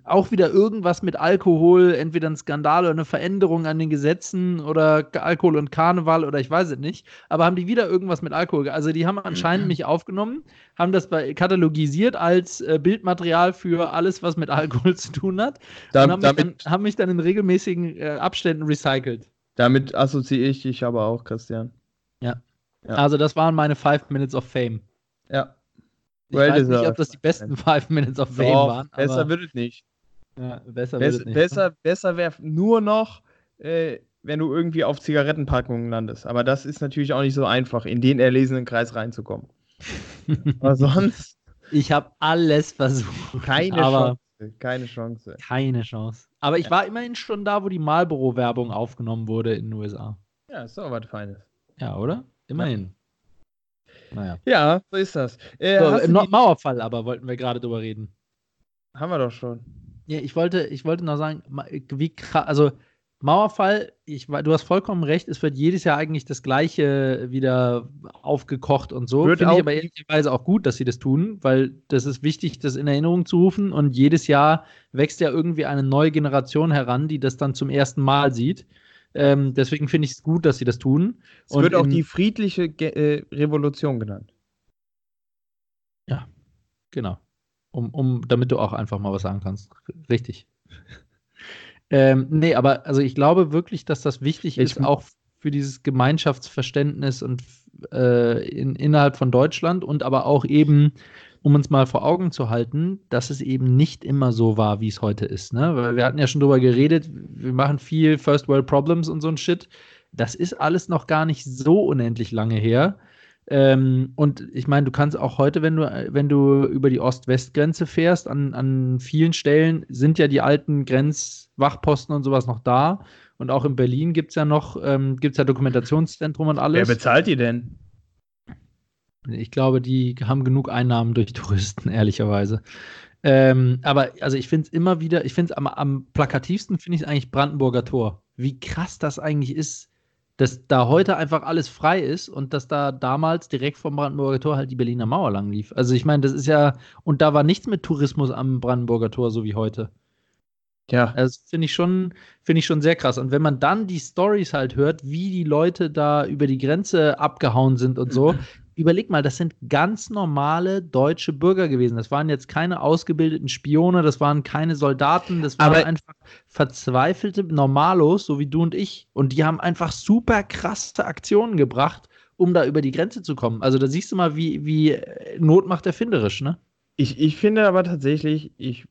auch wieder irgendwas mit Alkohol, entweder ein Skandal oder eine Veränderung an den Gesetzen oder Alkohol und Karneval oder ich weiß es nicht, aber haben die wieder irgendwas mit Alkohol. Also die haben anscheinend mhm. mich aufgenommen, haben das bei, katalogisiert als äh, Bildmaterial für alles, was mit Alkohol zu tun hat da, und haben, damit, mich dann, haben, mich dann, in regelmäßigen äh, Abständen recycelt. Damit assoziiere ich dich aber auch, Christian. Ja. ja. Also das waren meine Five Minutes of Fame. Ja. Ich well weiß nicht, ob das die besten Five Minutes of Fame Doch, waren. Besser wird es nicht. Ja, besser Bess, nicht. Besser, besser wäre nur noch, äh, wenn du irgendwie auf Zigarettenpackungen landest. Aber das ist natürlich auch nicht so einfach, in den erlesenen Kreis reinzukommen. Aber sonst. Ich habe alles versucht. Keine Chance. Keine Chance. Keine Chance. Aber ich ja. war immerhin schon da, wo die Marlboro-Werbung aufgenommen wurde in den USA. Ja, ist doch was Feines. Ja, oder? Immerhin. Naja. Ja, so ist das. Äh, so, no Mauerfall aber wollten wir gerade drüber reden. Haben wir doch schon. Ja, ich wollte, ich wollte noch sagen, wie krass, also Mauerfall, ich, du hast vollkommen recht, es wird jedes Jahr eigentlich das Gleiche wieder aufgekocht und so. Finde ich aber ehrlicherweise auch gut, dass sie das tun, weil das ist wichtig, das in Erinnerung zu rufen und jedes Jahr wächst ja irgendwie eine neue Generation heran, die das dann zum ersten Mal sieht. Ähm, deswegen finde ich es gut, dass sie das tun. Es und wird auch die friedliche Ge äh, Revolution genannt. Ja, genau. Um, um, damit du auch einfach mal was sagen kannst. Richtig. ähm, nee, aber also ich glaube wirklich, dass das wichtig ich ist, auch für dieses Gemeinschaftsverständnis und äh, in, innerhalb von Deutschland und aber auch eben um uns mal vor Augen zu halten, dass es eben nicht immer so war, wie es heute ist. Ne? Weil wir hatten ja schon drüber geredet, wir machen viel First World Problems und so ein Shit. Das ist alles noch gar nicht so unendlich lange her. Ähm, und ich meine, du kannst auch heute, wenn du, wenn du über die Ost-West-Grenze fährst, an, an vielen Stellen sind ja die alten Grenzwachposten und sowas noch da. Und auch in Berlin gibt es ja noch, ähm, gibt es ja Dokumentationszentrum und alles. Wer bezahlt die denn? Ich glaube, die haben genug Einnahmen durch Touristen, ehrlicherweise. Ähm, aber also ich finde es immer wieder, ich finde es am, am, plakativsten finde ich eigentlich Brandenburger Tor. Wie krass das eigentlich ist, dass da heute einfach alles frei ist und dass da damals direkt vom Brandenburger Tor halt die Berliner Mauer lang lief. Also ich meine, das ist ja, und da war nichts mit Tourismus am Brandenburger Tor, so wie heute. Ja. Das finde ich schon, finde ich schon sehr krass. Und wenn man dann die Stories halt hört, wie die Leute da über die Grenze abgehauen sind und so, überleg mal, das sind ganz normale deutsche Bürger gewesen. Das waren jetzt keine ausgebildeten Spione, das waren keine Soldaten, das waren Aber einfach verzweifelte Normalos, so wie du und ich. Und die haben einfach super krasse Aktionen gebracht, um da über die Grenze zu kommen. Also da siehst du mal, wie, wie Not macht erfinderisch, ne? Ich, ich finde aber tatsächlich, ich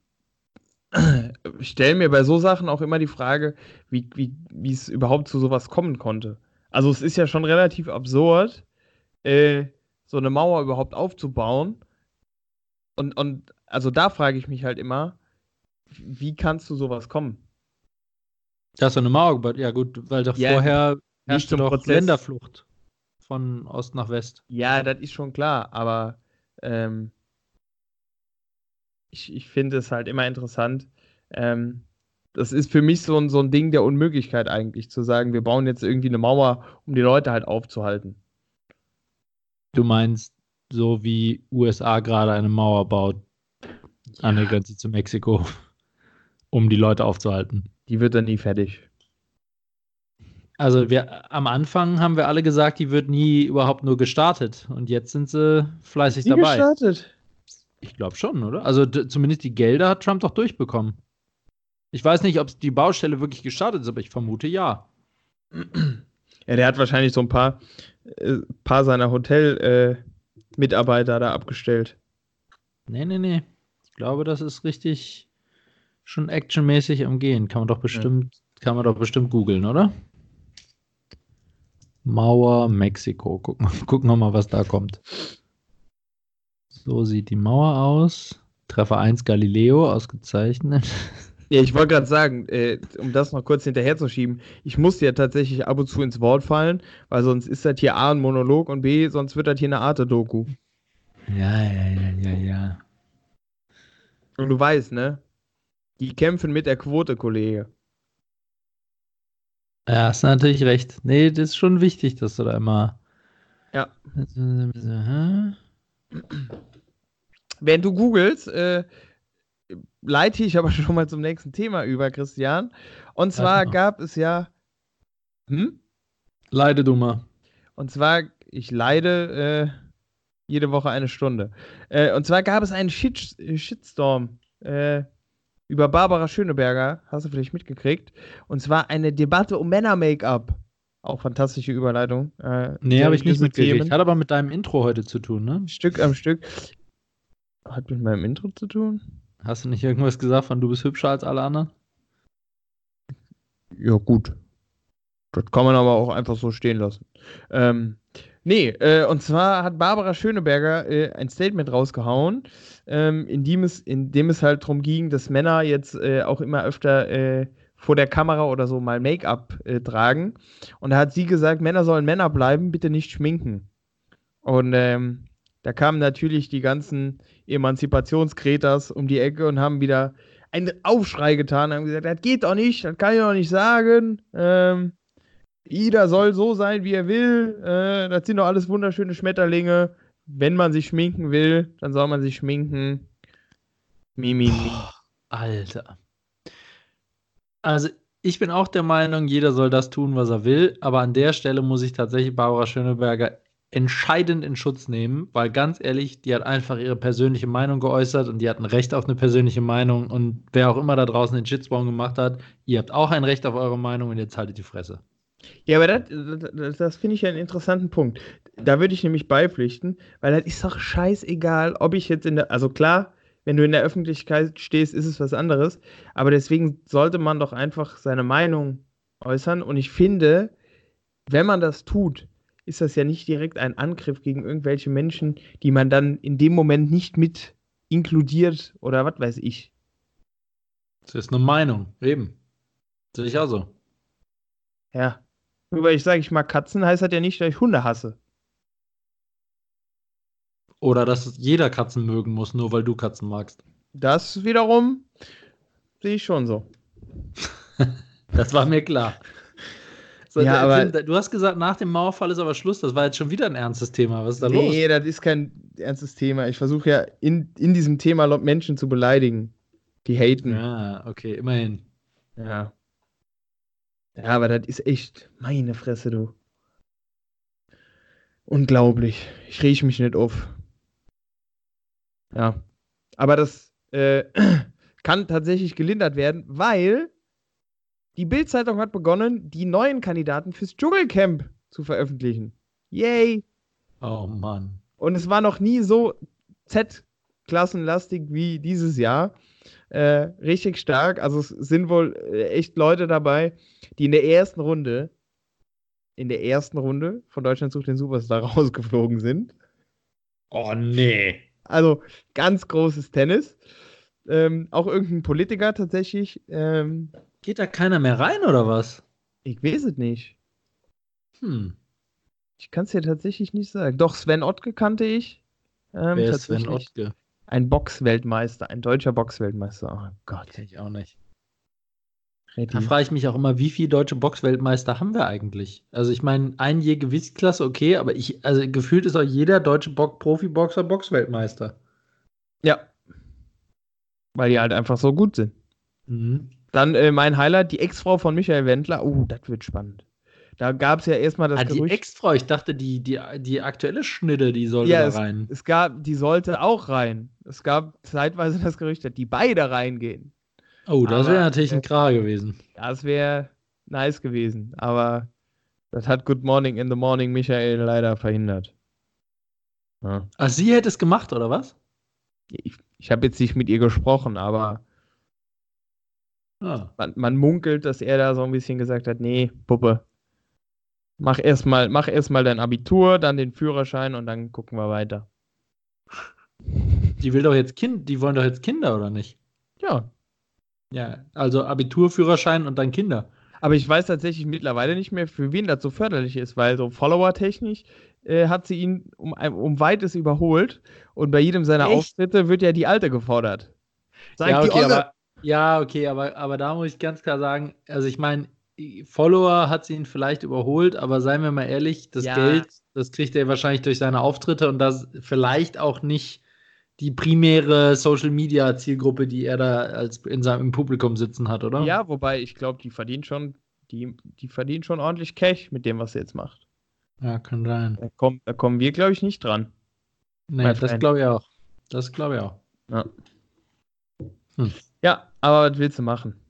stelle mir bei so Sachen auch immer die Frage, wie, wie, wie es überhaupt zu sowas kommen konnte. Also es ist ja schon relativ absurd, äh, so eine Mauer überhaupt aufzubauen. Und, und also da frage ich mich halt immer, wie kannst du sowas kommen? Da ist eine Mauer gebaut, ja gut, weil doch ja, vorher herrschte doch Prozess. Länderflucht von Ost nach West. Ja, das ist schon klar, aber ähm, ich, ich finde es halt immer interessant. Ähm, das ist für mich so ein, so ein Ding der Unmöglichkeit eigentlich, zu sagen, wir bauen jetzt irgendwie eine Mauer, um die Leute halt aufzuhalten. Du meinst, so wie USA gerade eine Mauer baut an der Grenze zu Mexiko, um die Leute aufzuhalten. Die wird dann nie fertig. Also wir am Anfang haben wir alle gesagt, die wird nie überhaupt nur gestartet. Und jetzt sind sie fleißig Nie dabei. gestartet. Ich glaube schon, oder? Also zumindest die Gelder hat Trump doch durchbekommen. Ich weiß nicht, ob die Baustelle wirklich gestartet ist, aber ich vermute ja. Ja, der hat wahrscheinlich so ein paar, äh, paar seiner Hotel-Mitarbeiter da abgestellt. Nee, nee, nee. Ich glaube, das ist richtig schon actionmäßig am Gehen. Kann man doch bestimmt, kann man doch bestimmt googeln, oder? Mauer Mexiko. Gucken, gucken wir mal, was da kommt. So sieht die Mauer aus. Treffer 1 Galileo, ausgezeichnet. Ja, ich wollte gerade sagen, äh, um das noch kurz hinterherzuschieben, ich muss ja tatsächlich ab und zu ins Wort fallen, weil sonst ist das hier A ein Monolog und B, sonst wird das hier eine Arte-Doku. Ja, ja, ja, ja, ja. Und du weißt, ne? Die kämpfen mit der Quote, Kollege. Ja, hast natürlich recht. Nee, das ist schon wichtig, dass du da immer. Ja. Während du googelst, äh, leite ich aber schon mal zum nächsten Thema über, Christian. Und zwar mal. gab es ja. Hm? Leide du mal. Und zwar, ich leide äh, jede Woche eine Stunde. Äh, und zwar gab es einen Shit Shitstorm äh, über Barbara Schöneberger, hast du vielleicht mitgekriegt. Und zwar eine Debatte um Männer-Make-up. Auch fantastische Überleitung. Äh, Nee, habe ich nicht mitgekriegt. Themen. Hat aber mit deinem Intro heute zu tun, ne? Stück am Stück. Hat mit meinem Intro zu tun? Hast du nicht irgendwas gesagt von du bist hübscher als alle anderen? Ja, gut. Das kann man aber auch einfach so stehen lassen. Ähm, nee, äh, und zwar hat Barbara Schöneberger äh, ein Statement rausgehauen, ähm, in, dem es, in dem es halt darum ging, dass Männer jetzt äh, auch immer öfter äh, vor der Kamera oder so mal Make-up äh, tragen. Und da hat sie gesagt, Männer sollen Männer bleiben, bitte nicht schminken. Und ähm, da kamen natürlich die ganzen Emanzipationskreters um die Ecke und haben wieder einen Aufschrei getan, haben gesagt, das geht doch nicht, das kann ich doch nicht sagen. Ähm, jeder soll so sein, wie er will. Äh, das sind doch alles wunderschöne Schmetterlinge. Wenn man sich schminken will, dann soll man sich schminken. Mimi. Mi. Alter. Also, ich bin auch der Meinung, jeder soll das tun, was er will, aber an der Stelle muss ich tatsächlich Barbara Schöneberger entscheidend in Schutz nehmen, weil ganz ehrlich, die hat einfach ihre persönliche Meinung geäußert und die hat ein Recht auf eine persönliche Meinung und wer auch immer da draußen den Shitstorm gemacht hat, ihr habt auch ein Recht auf eure Meinung und jetzt haltet die Fresse. Ja, aber das, das, das finde ich einen interessanten Punkt. Da würde ich nämlich beipflichten, weil das ist doch scheißegal, ob ich jetzt in der, also klar, wenn du in der Öffentlichkeit stehst, ist es was anderes, aber deswegen sollte man doch einfach seine Meinung äußern und ich finde, wenn man das tut, ist das ja nicht direkt ein Angriff gegen irgendwelche Menschen, die man dann in dem Moment nicht mit inkludiert oder was weiß ich. Das ist eine Meinung, eben. Sehe ich auch so. Ja. Nur weil ich sage, ich mag Katzen, heißt das ja nicht, dass ich Hunde hasse. Oder dass jeder Katzen mögen muss, nur weil du Katzen magst. Das wiederum sehe ich schon so. Das war mir klar. So, Ja, aber- Tim, du hast gesagt, nach dem Mauerfall ist aber Schluss. Das war jetzt schon wieder ein ernstes Thema. Was ist da los? Nee, das ist kein ernstes Thema. Ich versuche ja in, in diesem Thema Menschen zu beleidigen, die haten. Ja. Ja, okay, immerhin. ja. aber das ist echt meine Fresse, du. Unglaublich. Ich rieche mich nicht auf. Ja. Aber das äh, kann tatsächlich gelindert werden, weil die Bild-Zeitung hat begonnen, die neuen Kandidaten fürs Dschungelcamp zu veröffentlichen. Yay! Oh Mann. Und es war noch nie so Z-klassenlastig wie dieses Jahr. Äh, richtig stark. Also es sind wohl äh, echt Leute dabei, die in der ersten Runde, in der ersten Runde von Deutschland sucht den Superstar rausgeflogen sind. Oh nee. Also ganz großes Tennis. Ähm, auch irgendein Politiker tatsächlich. Ähm, Geht da keiner mehr rein oder was? ich weiß es nicht. Hm. Ich kann es dir tatsächlich nicht sagen. Doch, Sven Ottke kannte ich. Ähm, Wer ist Sven. Ottke? Ein Boxweltmeister, ein deutscher Boxweltmeister. Oh Gott. Kenn ich auch nicht. Reddy. Da frage ich mich auch immer, wie viele deutsche Boxweltmeister haben wir eigentlich? Also ich meine, ein je Gewichtsklasse, okay, aber ich, also gefühlt ist auch jeder deutsche Bo Profiboxer Boxweltmeister. Ja. Weil die halt einfach so gut sind. Mhm. Dann äh, mein Highlight, die Ex-Frau von Michael Wendler. Uh, das wird spannend. Da gab es ja erstmal das ah, die Gerücht. Ex-Frau, ich dachte, die, die, die aktuelle Schnitte, die sollte Ja, da rein. Es gab, die sollte auch rein. Es gab zeitweise das Gerücht, dass die beide reingehen. Oh, das wäre natürlich ein äh, Krar gewesen. Das wäre nice gewesen. Aber das hat Good Morning in the Morning Michael leider verhindert. Ja. Ach, sie hätte es gemacht, oder was? Ich, ich habe jetzt nicht mit ihr gesprochen, aber Ah. man, man munkelt, dass er da so ein bisschen gesagt hat, nee, Puppe, mach erstmal mach erst mal dein Abitur, dann den Führerschein und dann gucken wir weiter. Die will doch jetzt Kind, die wollen doch jetzt Kinder, oder nicht? Ja, Ja, also Abitur, Führerschein und dann Kinder. aber ich weiß tatsächlich mittlerweile nicht mehr, für wen das so förderlich ist, weil so Follower-technisch äh, hat sie ihn um, um weites überholt und bei jedem seiner Echt? Auftritte wird ja die Alte gefordert. Sagt ja, die okay, Olle. Ja, okay, aber, aber da muss ich ganz klar sagen, also ich meine, Follower hat sie ihn vielleicht überholt, aber seien wir mal ehrlich, das Ja. Geld, das kriegt er wahrscheinlich durch seine Auftritte und das vielleicht auch nicht die primäre Social Media Zielgruppe, die er da als in seinem im Publikum sitzen hat, oder? Ja, wobei ich glaube, die verdient schon, die, die verdient schon ordentlich Cash mit dem, was sie jetzt macht. Ja, kann sein. Da, kommt, da kommen wir, glaube ich, nicht dran. Nee, das glaube ich auch. Das glaube ich auch. Ja, aber was willst du machen?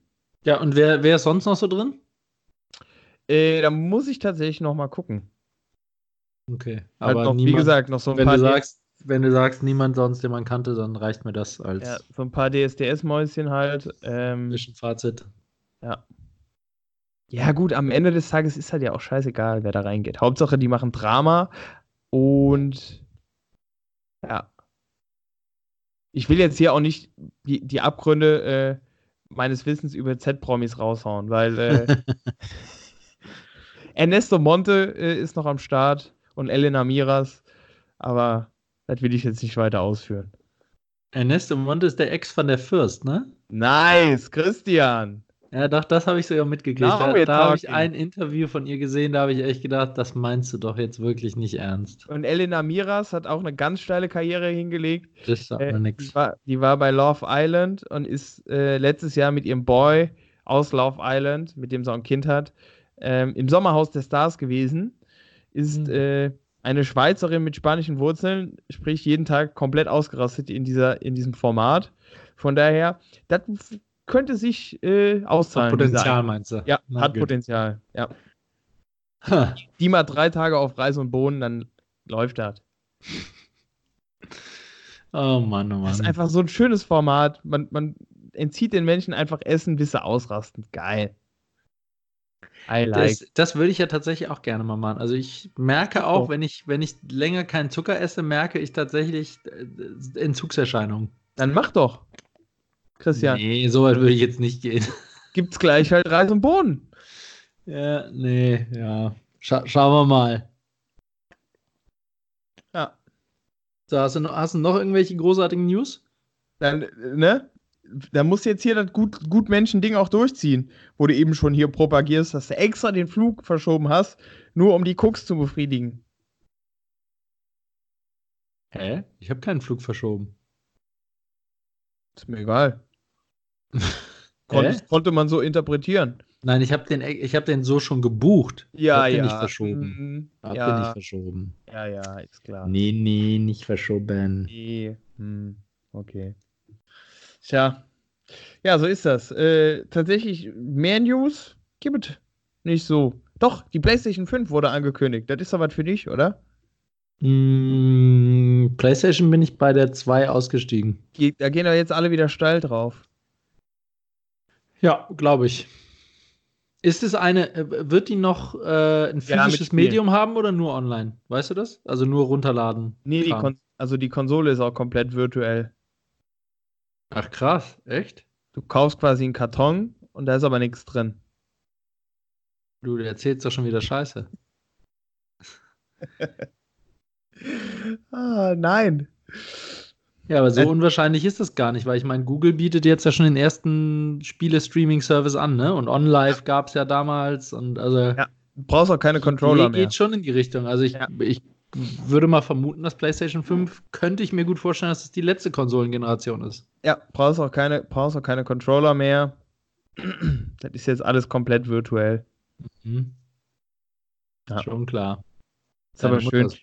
Ja, und wer, wer ist sonst noch so drin? Äh, da muss ich tatsächlich noch mal gucken. Okay. Halt Aber noch, wie niemand, gesagt, noch so ein wenn paar du sagst, wenn du sagst, niemand sonst, den man kannte, dann reicht mir das als ja, so ein paar DSDS-Mäuschen halt. Ähm, Zwischenfazit. ja, gut, am Ende des Tages ist halt ja auch scheißegal, wer da reingeht. Hauptsache, die machen Drama und ja. Ich will jetzt hier auch nicht die, die Abgründe äh, meines Wissens über Z-Promis raushauen, weil äh, Ernesto Monte äh, ist noch am Start und Elena Miras, aber das will ich jetzt nicht weiter ausführen. Ernesto Monte ist der Ex von der Fürst, ne? Nice, Christian. Ja, doch, das habe ich sogar mitgekriegt. Now Da, da habe ich ein Interview von ihr gesehen, da habe ich echt gedacht, das meinst du doch jetzt wirklich nicht ernst. Und Elena Miras hat auch eine ganz steile Karriere hingelegt. Das sagt Äh, mir nichts. die war bei Love Island und ist äh, letztes Jahr mit ihrem Boy aus Love Island, mit dem sie auch ein Kind hat, ähm, im Sommerhaus der Stars gewesen. Ist Mhm. äh, eine Schweizerin mit spanischen Wurzeln, sprich jeden Tag komplett ausgerastet in, dieser, in diesem Format. Von daher, das könnte sich äh, auszahlen. Hat Potenzial, Ein- meinst du? Ja, Na hat gut. Potenzial. Ja. Ha. Die mal drei Tage auf Reis und Bohnen, dann läuft das. Oh Mann, oh Mann. Das ist einfach so ein schönes Format. Man, man entzieht den Menschen einfach Essen, bis sie ausrasten. Geil. I like. Das, das würde ich ja tatsächlich auch gerne mal machen. Also ich merke auch, Oh. wenn ich, wenn ich länger keinen Zucker esse, merke ich tatsächlich äh, Entzugserscheinungen. Dann mach doch. Christian, Nee, so weit würde ich jetzt nicht gehen. gibt's gleich halt Reis und Bohnen. Ja, nee, ja. Scha schauen wir mal. Ja. So, hast du, noch, hast du noch irgendwelche großartigen News? Dann, ne? Da musst du jetzt hier das gut, gut Menschen-Ding auch durchziehen, wo du eben schon hier propagierst, dass du extra den Flug verschoben hast, nur um die Cooks zu befriedigen. Hä? Ich habe keinen Flug verschoben. Ist mir egal. Kon Hä? konnte man so interpretieren. Nein, ich habe den, ich hab den so schon gebucht. Ja, hab den ja. nicht verschoben. Mhm. Hab den ja, nicht verschoben. ja, ja, ist klar. Nee, nee, nicht verschoben. Nee. Hm, okay. Tja. Ja, so ist das. Äh, tatsächlich mehr News gibt es nicht so. Doch, die PlayStation 5 wurde angekündigt. Das ist doch was für dich, oder? Mm, PlayStation bin ich bei der 2 ausgestiegen. Da gehen doch jetzt alle wieder steil drauf. Ja, glaube ich. Ist es eine, äh, wird die noch äh, ein Ja, physisches Spielen. Medium haben oder nur online? Weißt du das? Also nur runterladen. Nee, die also die Konsole ist auch komplett virtuell. Ach krass, echt? Du kaufst quasi einen Karton und da ist aber nichts drin. Du erzählst doch schon wieder Scheiße. Ah, nein. Ja, aber so Äh. unwahrscheinlich ist das gar nicht, weil ich meine, Google bietet jetzt ja schon den ersten Spiele-Streaming-Service an, ne? Und OnLive gab es ja damals und also Ja, Du brauchst auch keine Controller mehr. geht schon in die Richtung. Also ich, Ja. ich würde mal vermuten, dass PlayStation 5 könnte ich mir gut vorstellen, dass es die letzte Konsolengeneration ist. Ja, brauchst auch keine, brauchst auch keine Controller mehr. Das ist jetzt alles komplett virtuell. Mhm. Ja. Schon klar. Ist aber schön. Ist,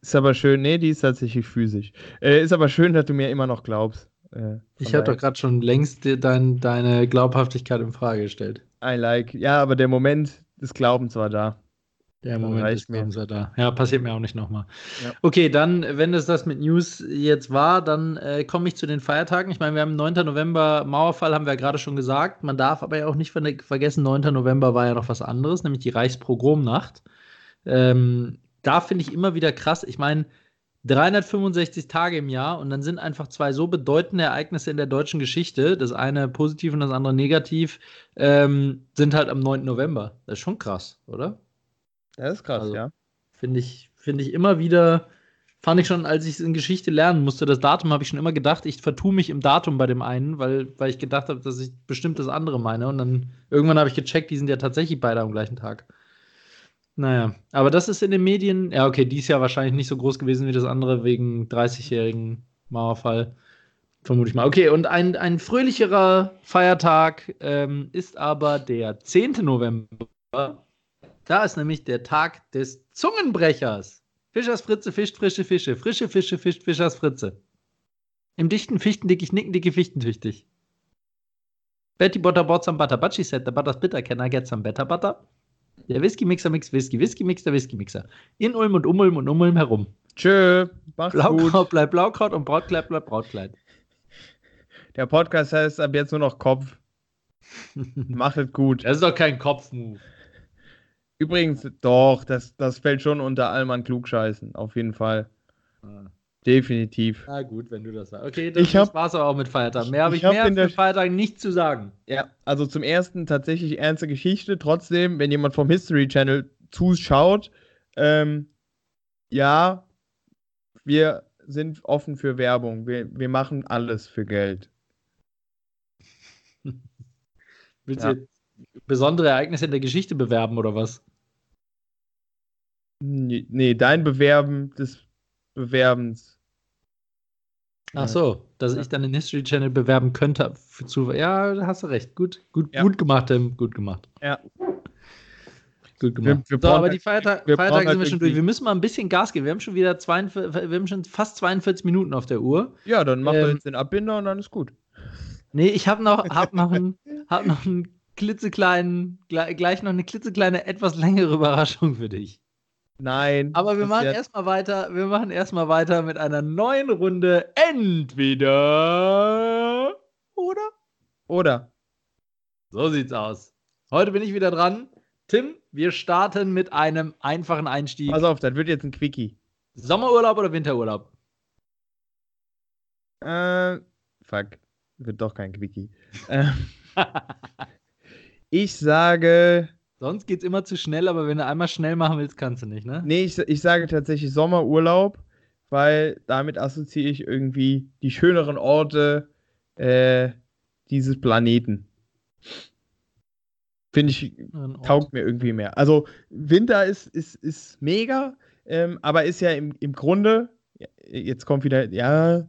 ist, aber schön, nee, die ist tatsächlich physisch. Äh, ist aber schön, dass du mir immer noch glaubst. Äh, ich habe doch gerade schon längst dein, deine Glaubhaftigkeit in Frage gestellt. I like. Ja, aber der Moment des Glaubens war da. Der Moment des Glaubens war da. Ja, passiert mir auch nicht nochmal. Ja. Okay, dann, wenn es das mit News jetzt war, dann äh, komme ich zu den Feiertagen. Ich meine, wir haben 9. November Mauerfall, haben wir ja gerade schon gesagt. Man darf aber ja auch nicht vergessen, 9. November war ja noch was anderes, nämlich die Reichspogromnacht. Ähm, da finde ich immer wieder krass. Ich meine, 365 Tage im Jahr und dann sind einfach zwei so bedeutende Ereignisse in der deutschen Geschichte, das eine positiv und das andere negativ, ähm, sind halt am 9. November. Das ist schon krass, oder? Das ist krass, also, ja. Finde ich, find ich immer wieder, fand ich schon, als ich es in Geschichte lernen musste, das Datum habe ich schon immer gedacht, ich vertue mich im Datum bei dem einen, weil, weil ich gedacht habe, dass ich bestimmt das andere meine. Und dann irgendwann habe ich gecheckt, die sind ja tatsächlich beide am gleichen Tag. Naja, aber das ist in den Medien, ja, okay, dies Jahr wahrscheinlich nicht so groß gewesen wie das andere wegen 30-jährigen Mauerfall. Vermute ich mal. Okay, und ein, ein fröhlicherer Feiertag ähm, ist aber der 10. November. Da ist nämlich der Tag des Zungenbrechers. Fischers Fritze fischt frische Fische. Frische Fische fischt Fischers Fritze. Im dichten Fichtendickicht nicken dicke Fichtentüchtig. Betty Butter bought some butter, but she said the butter's bitter. Can I get some better butter? Der Whisky-Mixer mixt Whisky, Whisky-Mix der Whisky-Mixer. In Ulm und um Ulm und um Ulm herum. Tschö, mach's Blaukraut gut. bleibt Blaukraut und Brautkleid bleibt Brautkleid. Der Podcast heißt ab jetzt nur noch Kopf. Mach es gut. Das ist doch kein Kopfmove. Übrigens, doch, das, das fällt schon unter Allmann Klugscheißen, auf jeden Fall. Ah. Definitiv. Na gut, wenn du das sagst. Okay, das, ich hab, das war's aber auch mit Feiertagen. Mehr habe ich, ich hab mehr für Feiertagen nicht zu sagen. Ja, also zum ersten tatsächlich ernste Geschichte. Trotzdem, wenn jemand vom History Channel zuschaut, ähm, ja, wir sind offen für Werbung. Wir, wir machen alles für Geld. Willst ja. du besondere Ereignisse in der Geschichte bewerben oder was? Nee, nee dein Bewerben des Bewerbens. Ach so, dass ja. ich dann den History Channel bewerben könnte. Für zu, ja, hast du recht. Gut, gut, ja. gut gemacht, Tim. Gut gemacht. Ja. Gut gemacht. Wir, wir so, aber die Feierta wir Feiertage halt sind wir schon durch. Wir müssen mal ein bisschen Gas geben. Wir haben schon wieder 42, wir haben schon fast 42 Minuten auf der Uhr. Ja, dann machen ähm, wir jetzt den Abbinder und dann ist gut. Nee, ich habe noch, hab noch, einen, hab noch einen klitzekleinen, gleich noch eine klitzekleine, etwas längere Überraschung für dich. Nein. Aber wir machen erstmal weiter. Wir machen erstmal weiter mit einer neuen Runde. Entweder oder? Oder. So sieht's aus. Heute bin ich wieder dran. Tim, wir starten mit einem einfachen Einstieg. Pass auf, das wird jetzt ein Quickie. Sommerurlaub oder Winterurlaub? Äh, fuck. Wird doch kein Quickie. ähm, ich sage Sonst geht es immer zu schnell, aber wenn du einmal schnell machen willst, kannst du nicht, ne? Nee, ich, ich sage tatsächlich Sommerurlaub, weil damit assoziiere ich irgendwie die schöneren Orte äh, dieses Planeten. Finde ich, taugt mir irgendwie mehr. Also Winter ist, ist, ist mega, ähm, aber ist ja im, im Grunde, jetzt kommt wieder, ja,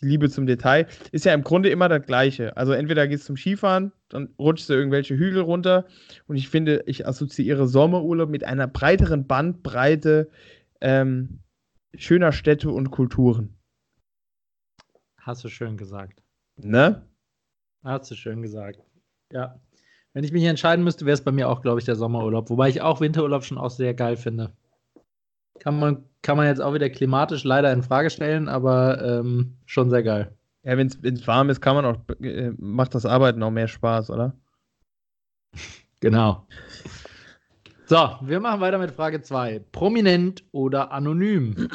die Liebe zum Detail, ist ja im Grunde immer das Gleiche. Also entweder gehst du zum Skifahren, dann rutschst du irgendwelche Hügel runter und ich finde, ich assoziiere Sommerurlaub mit einer breiteren Bandbreite ähm, schöner Städte und Kulturen. Hast du schön gesagt. Ne? Hast du schön gesagt. Ja. Wenn ich mich entscheiden müsste, wäre es bei mir auch, glaube ich, der Sommerurlaub. Wobei ich auch Winterurlaub schon auch sehr geil finde. Kann man, kann man jetzt auch wieder klimatisch leider in Frage stellen, aber ähm, schon sehr geil. Ja, wenn es warm ist, kann man auch, äh, macht das Arbeiten auch mehr Spaß, oder? Genau. So, wir machen weiter mit Frage 2. Prominent oder anonym?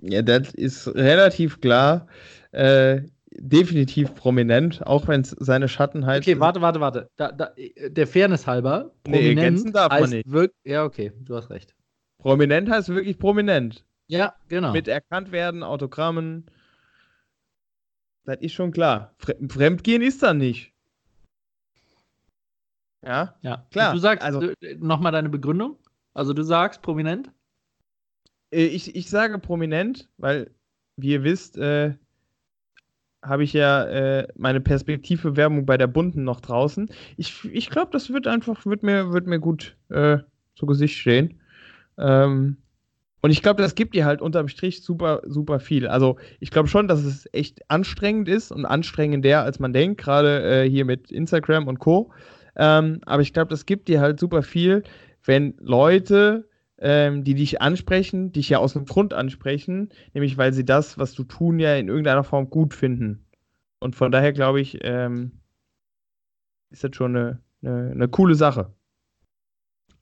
Ja, das ist relativ klar. Äh, definitiv prominent, auch wenn es seine Schattenheit. Okay, warte, warte, warte. Da, da, der Fairness halber, prominent nee, darf man nicht. ja, okay, du hast recht. Prominent heißt wirklich prominent. Ja, genau. Mit erkannt werden, Autogrammen. Das ist schon klar. Fremdgehen ist da nicht. Ja? Ja, klar. Du sagst also, äh, nochmal deine Begründung. Also du sagst prominent? Äh, ich, ich sage prominent, weil, wie ihr wisst, äh, habe ich ja äh, meine Perspektivbewerbung bei der Bunden noch draußen. Ich, ich glaube, das wird einfach, wird mir, wird mir gut äh, zu Gesicht stehen. Ähm, und ich glaube, das gibt dir halt unterm Strich super, super viel. Also ich glaube schon, dass es echt anstrengend ist und anstrengender, als man denkt, gerade äh, hier mit Instagram und Co. Ähm, aber ich glaube, das gibt dir halt super viel, wenn Leute, ähm, die dich ansprechen, dich ja aus dem Grund ansprechen, nämlich weil sie das, was du tun, ja in irgendeiner Form gut finden. Und von daher glaube ich, ähm, ist das schon eine, eine, eine coole Sache.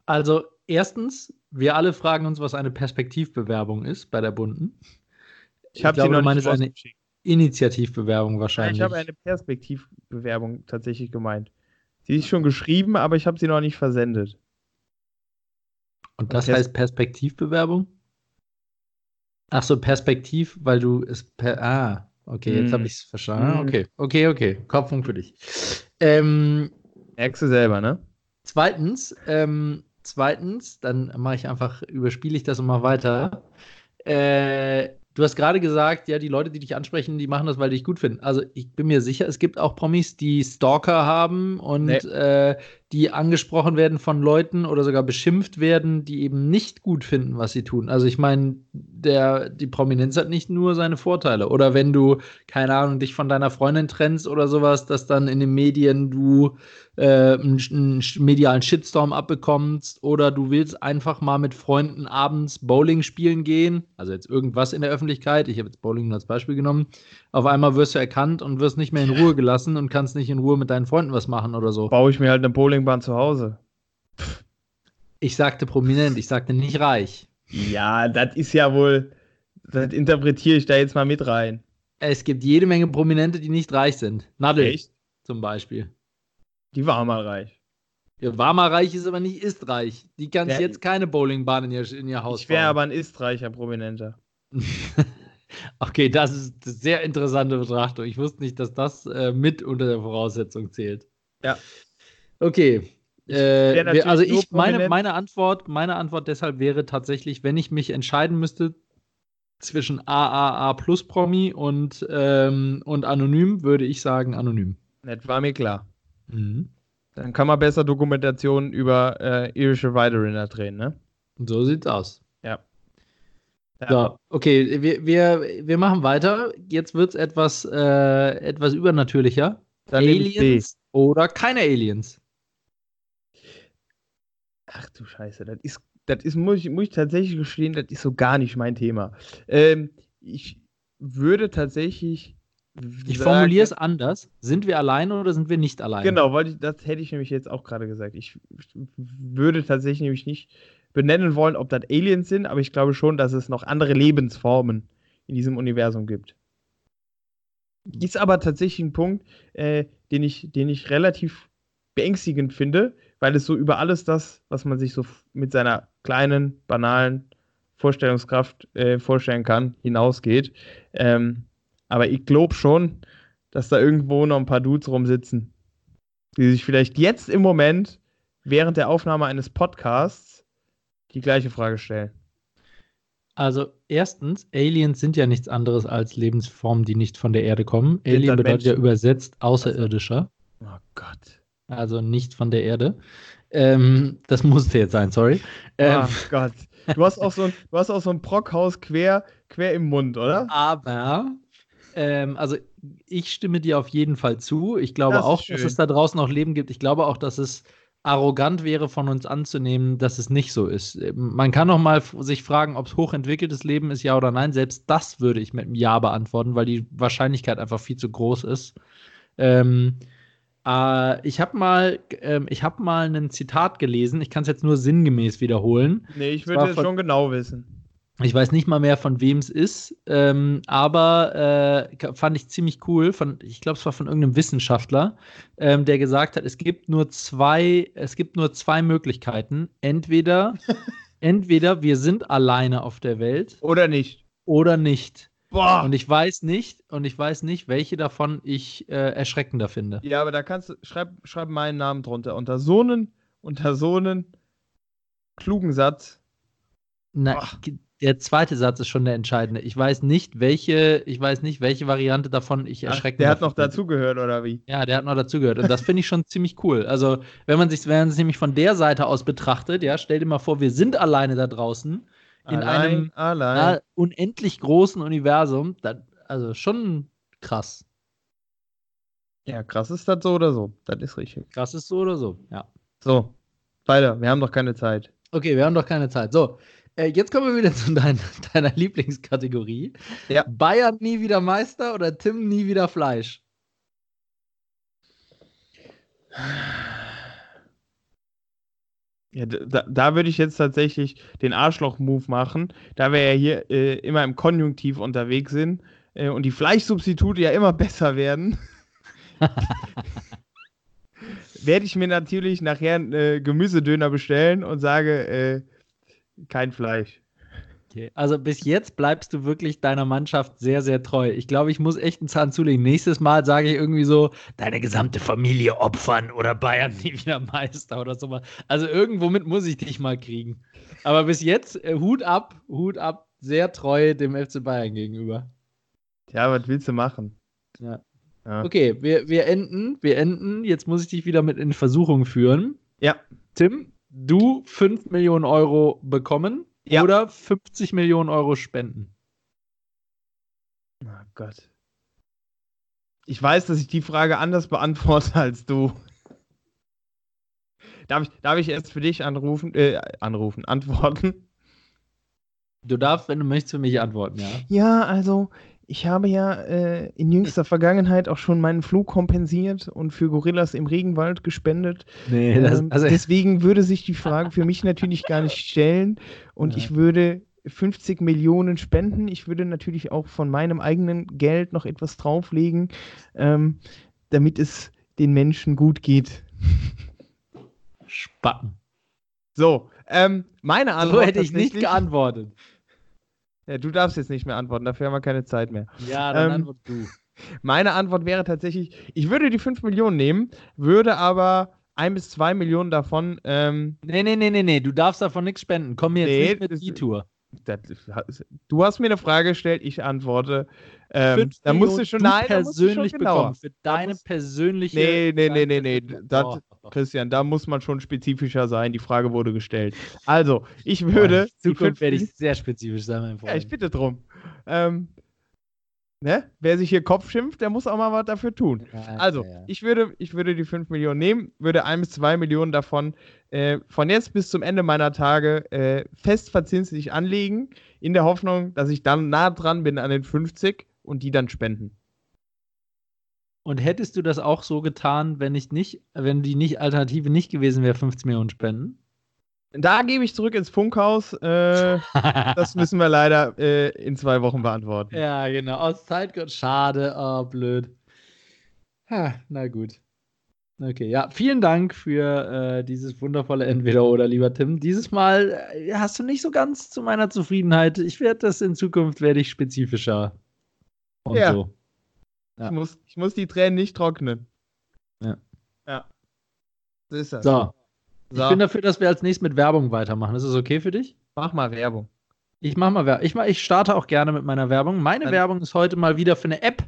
Also erstens, wir alle fragen uns, was eine Perspektivbewerbung ist bei der Bunden. Ich, habe sie noch nicht eine Initiativbewerbung wahrscheinlich. Ich habe eine Perspektivbewerbung tatsächlich gemeint. Sie ist schon geschrieben, aber ich habe sie noch nicht versendet. Und das heißt Perspektivbewerbung? Ach so, Perspektiv, weil du es per. Ah, okay, jetzt mm. habe ich es verstanden. Mm. Okay, okay, okay. Kopfung für dich. Ähm, Merkst du selber, ne? Zweitens, ähm, zweitens, dann mache ich einfach, überspiele ich das mal weiter. Äh, du hast gerade gesagt, ja, die Leute, die dich ansprechen, die machen das, weil die dich gut finden. Also ich bin mir sicher, es gibt auch Promis, die Stalker haben und nee. äh, die angesprochen werden von Leuten oder sogar beschimpft werden, die eben nicht gut finden, was sie tun. Also ich meine, der, die Prominenz hat nicht nur seine Vorteile. Oder wenn du, keine Ahnung, dich von deiner Freundin trennst oder sowas, dass dann in den Medien du äh, einen, einen, medialen Shitstorm abbekommst oder du willst einfach mal mit Freunden abends Bowling spielen gehen, also jetzt irgendwas in der Öffentlichkeit, ich habe jetzt Bowling nur als Beispiel genommen, auf einmal wirst du erkannt und wirst nicht mehr in Ruhe gelassen und kannst nicht in Ruhe mit deinen Freunden was machen oder so. Baue ich mir halt eine Bowlingbahn zu Hause. Ich sagte prominent, ich sagte nicht reich. Ja, das ist ja wohl, das interpretiere ich da jetzt mal mit rein. Es gibt jede Menge Prominente, die nicht reich sind. Nadel Echt? zum Beispiel. Die war mal reich. Ja, war mal reich, ist aber nicht ist reich. Die kann ja, jetzt keine Bowlingbahn in ihr, in ihr Haus Ich wäre aber ein ist reicher Prominenter. Okay, das ist eine sehr interessante Betrachtung. Ich wusste nicht, dass das äh, mit unter der Voraussetzung zählt. Ja. Okay. Äh, also ich meine, meine Antwort, meine Antwort deshalb wäre tatsächlich, wenn ich mich entscheiden müsste zwischen AAA plus Promi und, ähm, und anonym, würde ich sagen anonym. Das war mir klar. Mhm. Dann kann man besser Dokumentationen über äh, irische Weiderinder drehen, ne? So sieht's aus. Ja. So, okay, wir, wir, wir machen weiter. Jetzt wird es etwas, äh, etwas übernatürlicher. Dann Aliens oder keine Aliens? Ach du Scheiße, das ist, das ist muss, ich, muss ich tatsächlich gestehen, das ist so gar nicht mein Thema. Ähm, ich würde tatsächlich. Ich formuliere es anders. Sind wir alleine oder sind wir nicht alleine? Genau, weil ich, das hätte ich nämlich jetzt auch gerade gesagt. Ich würde tatsächlich nämlich nicht benennen wollen, ob das Aliens sind, aber ich glaube schon, dass es noch andere Lebensformen in diesem Universum gibt. Ist aber tatsächlich ein Punkt, äh, den, ich, den ich relativ beängstigend finde, weil es so über alles das, was man sich so mit seiner kleinen, banalen Vorstellungskraft äh, vorstellen kann, hinausgeht. Ähm, aber ich glaube schon, dass da irgendwo noch ein paar Dudes rumsitzen, die sich vielleicht jetzt im Moment während der Aufnahme eines Podcasts die gleiche Frage stellen. Also erstens, Aliens sind ja nichts anderes als Lebensformen, die nicht von der Erde kommen. Alien bedeutet Menschen? ja übersetzt Außerirdischer. Oh Gott. Also nicht von der Erde. Ähm, das musste jetzt sein, sorry. Ähm, oh Gott. Du hast auch so ein, du hast auch so ein Brockhaus quer, quer im Mund, oder? Aber, ähm, also ich stimme dir auf jeden Fall zu. Ich glaube auch, schön. dass es da draußen noch Leben gibt. Ich glaube auch, dass es arrogant wäre von uns anzunehmen, dass es nicht so ist. Man kann noch mal sich fragen, ob es hochentwickeltes Leben ist, ja oder nein. Selbst das würde ich mit einem Ja beantworten, weil die Wahrscheinlichkeit einfach viel zu groß ist. Ähm, äh, ich habe mal, äh, ich habe mal ein Zitat gelesen. Ich kann es jetzt nur sinngemäß wiederholen. Nee, ich würde es schon genau wissen. Ich weiß nicht mal mehr, von wem es ist, ähm, aber äh, fand ich ziemlich cool. Von, ich glaube, es war von irgendeinem Wissenschaftler, ähm, der gesagt hat, es gibt nur zwei, es gibt nur zwei Möglichkeiten. Entweder, entweder wir sind alleine auf der Welt oder nicht. Oder nicht. Boah. Und ich weiß nicht, und ich weiß nicht, welche davon ich äh, erschreckender finde. Ja, aber da kannst du, schreib, schreib meinen Namen drunter. Unter so einen, unter so einen klugen Satz. Na, der zweite Satz ist schon der entscheidende. Ich weiß nicht, welche, ich weiß nicht, welche Variante davon ich erschrecke. Der hat noch dazugehört, oder wie? Ja, der hat noch dazugehört. Und das finde ich schon ziemlich cool. Also, wenn man sich, wenn man es nämlich von der Seite aus betrachtet, ja, stell dir mal vor, wir sind alleine da draußen in Allein, einem allein. na, unendlich großen Universum. Das, also schon krass. Ja, krass ist das so oder so. Das ist richtig. Krass ist so oder so, ja. So, weiter. Wir haben doch keine Zeit. Okay, wir haben doch keine Zeit. So, äh, jetzt kommen wir wieder zu dein, deiner Lieblingskategorie. Ja. Bayern nie wieder Meister oder Tim nie wieder Fleisch? Ja, da, da würde ich jetzt tatsächlich den Arschloch-Move machen, da wir ja hier äh, immer im Konjunktiv unterwegs sind äh, und die Fleischsubstitute ja immer besser werden, werde ich mir natürlich nachher einen äh, Gemüsedöner bestellen und sage, äh, kein Fleisch. Okay, also bis jetzt bleibst du wirklich deiner Mannschaft sehr, sehr treu. Ich glaube, ich muss echt einen Zahn zulegen. Nächstes Mal sage ich irgendwie so, deine gesamte Familie opfern oder Bayern nie wieder Meister oder so. Also irgendwo mit muss ich dich mal kriegen. Aber bis jetzt, äh, Hut ab, Hut ab, sehr treu dem FC Bayern gegenüber. Ja, was willst du machen? Ja. Ja. Okay, wir, wir enden, wir enden. Jetzt muss ich dich wieder mit in Versuchung führen. Ja. Tim, du 5 Millionen Euro bekommen Ja. oder 50 Millionen Euro spenden. Oh Gott. Ich weiß, dass ich die Frage anders beantworte als du. Darf ich, darf ich erst für dich anrufen, äh, anrufen, antworten? Du darfst, wenn du möchtest, für mich antworten, ja. Ja, also ich habe ja äh, in jüngster Vergangenheit auch schon meinen Flug kompensiert und für Gorillas im Regenwald gespendet. Nee, Ähm, deswegen würde sich die Frage für mich natürlich gar nicht stellen und Ja. ich würde 50 Millionen spenden. Ich würde natürlich auch von meinem eigenen Geld noch etwas drauflegen, ähm, damit es den Menschen gut geht. Spacken. So, ähm, meine Antwort. So hätte ich nicht geantwortet. Ja, du darfst jetzt nicht mehr antworten, dafür haben wir keine Zeit mehr. Ja, dann Ähm, antwort du. Meine Antwort wäre tatsächlich, ich würde die 5 Millionen nehmen, würde aber 1 bis 2 Millionen davon, ähm, Nee, nee, nee, nee, nee, du darfst davon nichts spenden. Komm mir jetzt Nee, nicht mit das- E-Tour. Du hast mir eine Frage gestellt, ich antworte. Ähm, da musst du schon, nein, du schon persönlich genauer. bekommen. Für deine persönliche. Nee, nee, nee, nee, nee, das- Doch. Christian, da muss man schon spezifischer sein, die Frage wurde gestellt. Also, ich würde. In Zukunft werde ich sehr spezifisch sein, mein Freund. Ja, ich bitte drum. Ähm, ne? Wer sich hier Kopf schimpft, der muss auch mal was dafür tun. Also, ich würde, ich würde die 5 Millionen nehmen, würde 1 bis 2 Millionen davon äh, von jetzt bis zum Ende meiner Tage äh, fest verzinslich anlegen, in der Hoffnung, dass ich dann nah dran bin an den 50 und die dann spenden. Und hättest du das auch so getan, wenn ich nicht, wenn die nicht Alternative nicht gewesen wäre, 15 Millionen spenden? Da gebe ich zurück ins Funkhaus. Äh, das müssen wir leider äh, in zwei Wochen beantworten. ja, genau. Aus Zeitgründen. Schade, oh, blöd. Ha, na gut. Okay, ja, vielen Dank für äh, dieses wundervolle Entweder-Oder, lieber Tim. Dieses Mal äh, hast du nicht so ganz zu meiner Zufriedenheit. Ich werde das in Zukunft, werde ich spezifischer. Und Ja. so. Ja. Ich, muss, ich muss die Tränen nicht trocknen. Ja. Ja. So ist das. So, So, ich bin dafür, dass wir als nächstes mit Werbung weitermachen. Ist das okay für dich? mach mal Werbung. Ich mache mal Werbung. Ich, mach, ich starte auch gerne mit meiner Werbung. Meine Dann- Werbung ist heute mal wieder für eine App.